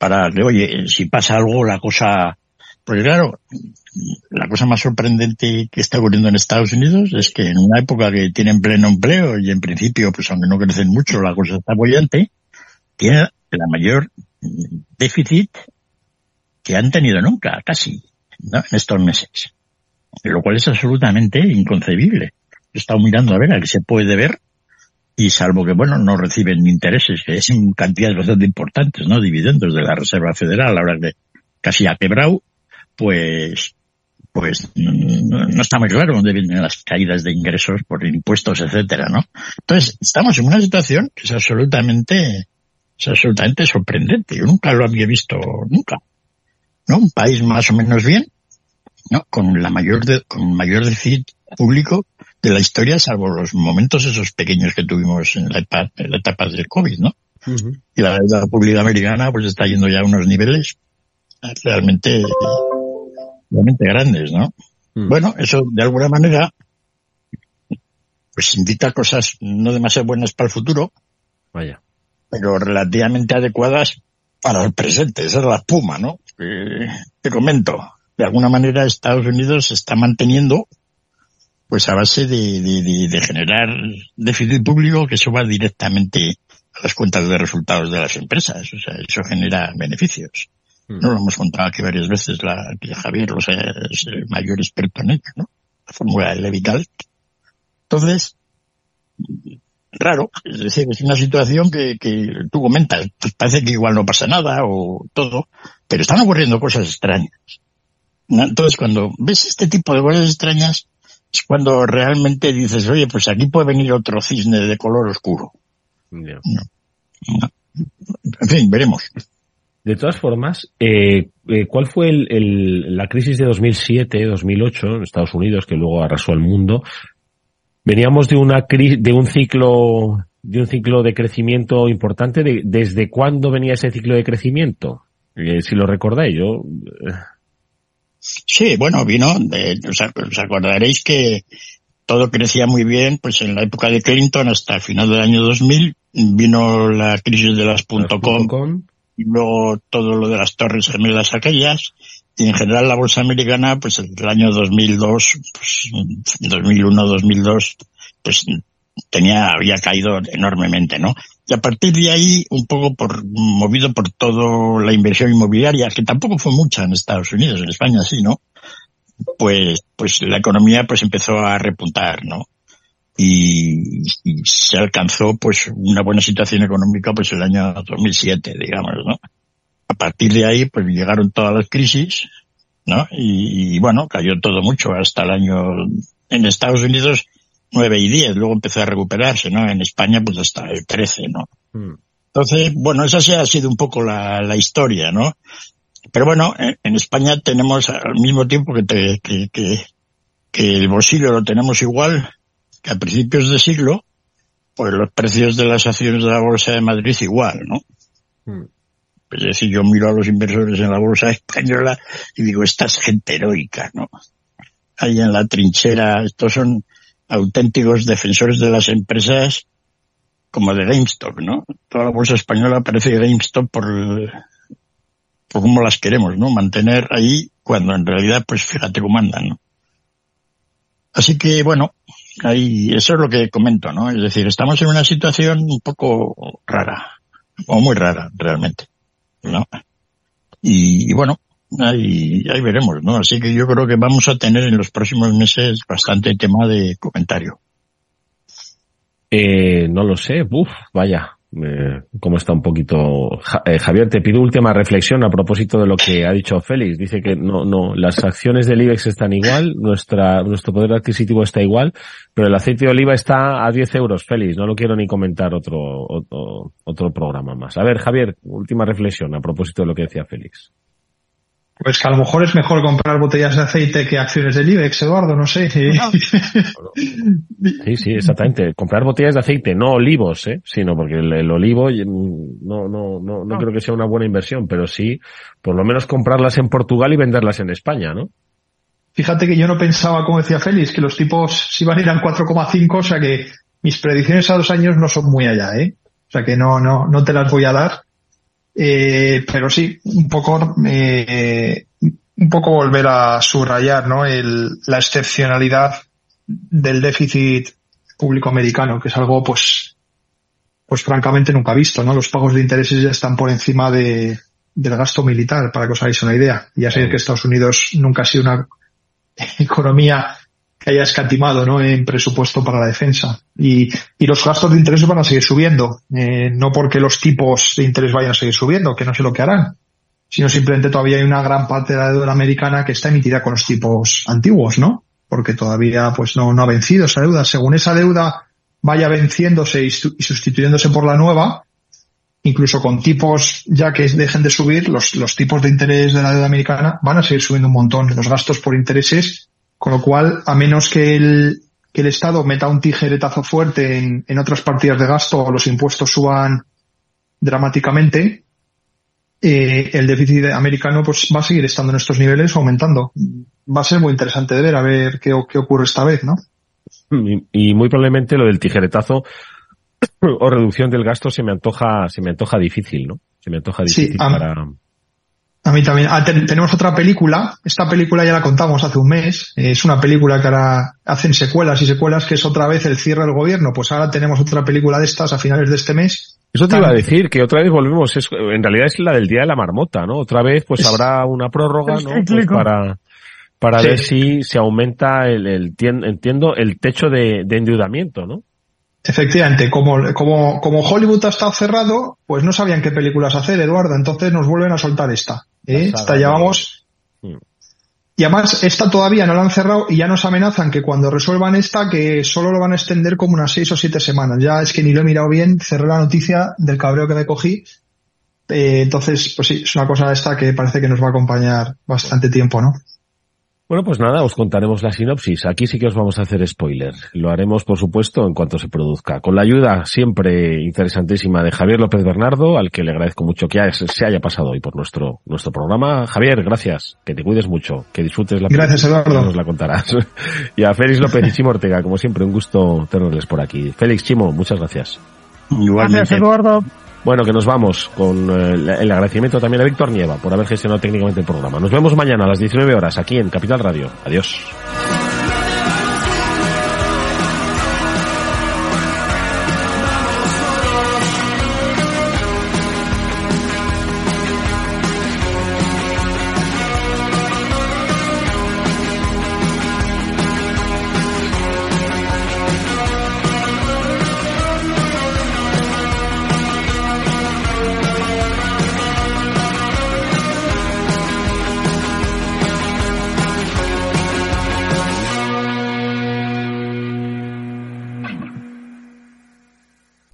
para oye, si pasa algo, la cosa, porque claro, la cosa más sorprendente que está ocurriendo en Estados Unidos es que en una época que tienen pleno empleo y en principio, pues aunque no crecen mucho, la cosa está bollante, tiene la mayor déficit que han tenido nunca, casi, ¿no? en estos meses. Lo cual es absolutamente inconcebible. He estado mirando a ver a qué se puede ver y salvo que, bueno, no reciben intereses, que es en cantidades bastante importantes, ¿no? Dividendos de la Reserva Federal, ahora que casi ha quebrado, pues, pues no, está muy claro dónde vienen las caídas de ingresos por impuestos, etcétera, ¿no? Entonces, estamos en una situación que es absolutamente, es absolutamente sorprendente. Yo nunca lo había visto, nunca. ¿no? Un país más o menos bien, ¿no? Con la mayor, de, con mayor déficit público de la historia, salvo los momentos esos pequeños que tuvimos en la etapa, en la etapa del COVID, ¿no? Y la deuda pública americana pues está yendo ya a unos niveles realmente, realmente grandes, ¿no? Mm. Bueno, eso de alguna manera pues indica cosas no demasiado buenas para el futuro. Vaya. Pero relativamente adecuadas para el presente. Esa es la espuma, ¿no? te comento, de alguna manera Estados Unidos se está manteniendo pues a base de, generar déficit público que eso va directamente a las cuentas de resultados de las empresas. O sea, eso genera beneficios. Mm. No lo hemos contado aquí varias veces, la, que Javier o sea, es el mayor experto en ello, ¿no? La fórmula de Levital. Entonces, raro. Es decir, es una situación que, que tú comentas, pues parece que igual no pasa nada o todo, pero están ocurriendo cosas extrañas. Entonces, cuando ves este tipo de cosas extrañas, es cuando realmente dices, oye, pues aquí puede venir otro cisne de color oscuro. En fin, veremos. De todas formas, eh, eh ¿cuál fue el, la crisis de 2007-2008 en Estados Unidos, que luego arrasó el mundo? Veníamos de una de un ciclo de un ciclo de crecimiento importante. De, ¿Desde cuándo venía ese ciclo de crecimiento? Eh, si lo recordáis, yo. Sí, bueno, vino. De, os, acordaréis que todo crecía muy bien, pues en la época de Clinton hasta el final del año 2000 vino la crisis de las, .com, y luego todo lo de las torres gemelas aquellas y en general la bolsa americana, pues el año 2002, pues 2001, 2002, pues tenía, había caído enormemente, ¿no? Y a partir de ahí, un poco por, movido por toda la inversión inmobiliaria, que tampoco fue mucha en Estados Unidos, en España sí, ¿no? Pues, pues la economía pues empezó a repuntar, ¿no? Y, y, se alcanzó pues una buena situación económica pues el año 2007, digamos, ¿no? A partir de ahí, pues llegaron todas las crisis, ¿no? Y, bueno, cayó todo mucho hasta el año, en Estados Unidos, 9 y 10, luego empezó a recuperarse, ¿no? En España, pues hasta el 13, ¿no? Hmm. Entonces, bueno, esa sí ha sido un poco la, la historia, ¿no? Pero bueno, en, España tenemos al mismo tiempo que, que, que, que, el bolsillo lo tenemos igual que a principios de siglo, pues los precios de las acciones de la Bolsa de Madrid igual, ¿no? Hmm. Es decir, yo miro a los inversores en la bolsa española y digo, esta es gente heroica, ¿no? Ahí en la trinchera, estos son auténticos defensores de las empresas como de GameStop, ¿no? Toda la bolsa española parece GameStop por, por cómo las queremos, ¿no? Mantener ahí cuando en realidad, pues fíjate cómo andan, ¿no? Así que, bueno, ahí, eso es lo que comento, ¿no? Es decir, estamos en una situación un poco rara, o muy rara, realmente. ¿no? Y, bueno, ahí, ahí veremos, ¿no? Así que yo creo que vamos a tener en los próximos meses bastante tema de comentario. Eh, no lo sé, uf, vaya, eh, cómo está un poquito. Eh, Javier, te pido última reflexión a propósito de lo que ha dicho Félix. Dice que no, no, las acciones del IBEX están igual, nuestra, nuestro poder adquisitivo está igual, pero el aceite de oliva está a 10 euros, Félix. No lo quiero ni comentar otro, otro, otro programa más. A ver, Javier, última reflexión a propósito de lo que decía Félix. Pues que a lo mejor es mejor comprar botellas de aceite que acciones del IBEX, Eduardo, no sé. Sí, sí, exactamente. Comprar botellas de aceite, no olivos, ¿eh? sino porque el, olivo no, no, no, no creo que sea una buena inversión, pero sí, por lo menos comprarlas en Portugal y venderlas en España, ¿no? Fíjate que yo no pensaba, como decía Félix, que los tipos se iban a ir al 4,5, o sea que mis predicciones a dos años no son muy allá, ¿eh? O sea que no, no, no te las voy a dar. Eh, pero sí, un poco, eh, un poco volver a subrayar, ¿no? El, la excepcionalidad del déficit público americano, que es algo, pues, pues francamente nunca visto, ¿no? Los pagos de intereses ya están por encima de, del gasto militar, para que os hagáis una idea. Ya sabéis que Estados Unidos nunca ha sido una economía que haya escatimado ¿no? en presupuesto para la defensa. Y, los gastos de interés van a seguir subiendo, eh, no porque los tipos de interés vayan a seguir subiendo, que no sé lo que harán, sino simplemente todavía hay una gran parte de la deuda americana que está emitida con los tipos antiguos, ¿no? Porque todavía pues no, no ha vencido esa deuda. Según esa deuda vaya venciéndose y, sustituyéndose por la nueva, incluso con tipos ya que dejen de subir, los, los tipos de interés de la deuda americana van a seguir subiendo un montón. Los gastos por intereses con lo cual, a menos que el, que el Estado meta un tijeretazo fuerte en, en otras partidas de gasto o los impuestos suban dramáticamente, eh, el déficit americano pues va a seguir estando en estos niveles aumentando. Va a ser muy interesante de ver a ver qué, qué ocurre esta vez, ¿no? Y, muy probablemente lo del tijeretazo o reducción del gasto se me antoja, se me antoja difícil, ¿no? Se me antoja difícil para, a mí también. Ah, tenemos otra película. Esta película ya la contamos hace un mes. Es una película que ahora hacen secuelas y secuelas, que es otra vez el cierre del gobierno. Pues ahora tenemos otra película de estas a finales de este mes. Eso te iba a decir, que otra vez volvemos. en realidad es la del Día de la Marmota, ¿no? Otra vez pues habrá una prórroga, ¿no? Pues para, para ver si se aumenta el, el, entiendo, el techo de, de endeudamiento, ¿no? Efectivamente, como, como, como Hollywood ha estado cerrado, pues no sabían qué películas hacer, Eduardo, entonces nos vuelven a soltar esta. ¿Eh? Esta llevamos. Mm. Y además, esta todavía no la han cerrado y ya nos amenazan que cuando resuelvan esta, que solo lo van a extender como unas seis o siete semanas. Ya es que ni lo he mirado bien, cerré la noticia del cabreo que me cogí. Eh, entonces, pues sí, es una cosa esta que parece que nos va a acompañar bastante tiempo, ¿no? Bueno, pues nada, os contaremos la sinopsis. Aquí sí que os vamos a hacer spoiler. Lo haremos, por supuesto, en cuanto se produzca. Con la ayuda siempre interesantísima de Javier López Bernardo, al que le agradezco mucho que se haya pasado hoy por nuestro, nuestro programa. Javier, gracias. Que te cuides mucho. Que disfrutes la Gracias, Eduardo. Nos la contarás. y a Félix López y Chimo Ortega, como siempre, un gusto tenerles por aquí. Félix Chimo, muchas gracias. Gracias, Eduardo. Bueno, que nos vamos con eh, el agradecimiento también a Víctor Nieva por haber gestionado técnicamente el programa. Nos vemos mañana a las 19 horas aquí en Capital Radio. Adiós.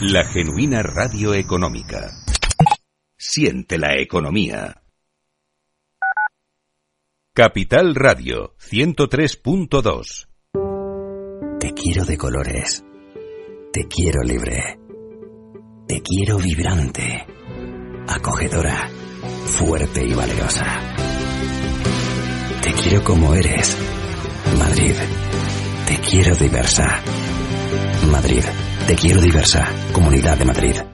La genuina radio económica. Siente la economía. Capital Radio 103.2. Te quiero de colores. Te quiero libre. Te quiero vibrante. Acogedora. Fuerte y valerosa. Te quiero como eres. Madrid. Te quiero diversa. Madrid. Te quiero diversa. Comunidad de Madrid.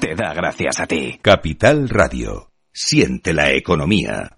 Te da gracias a ti. Capital Radio. Siente la economía.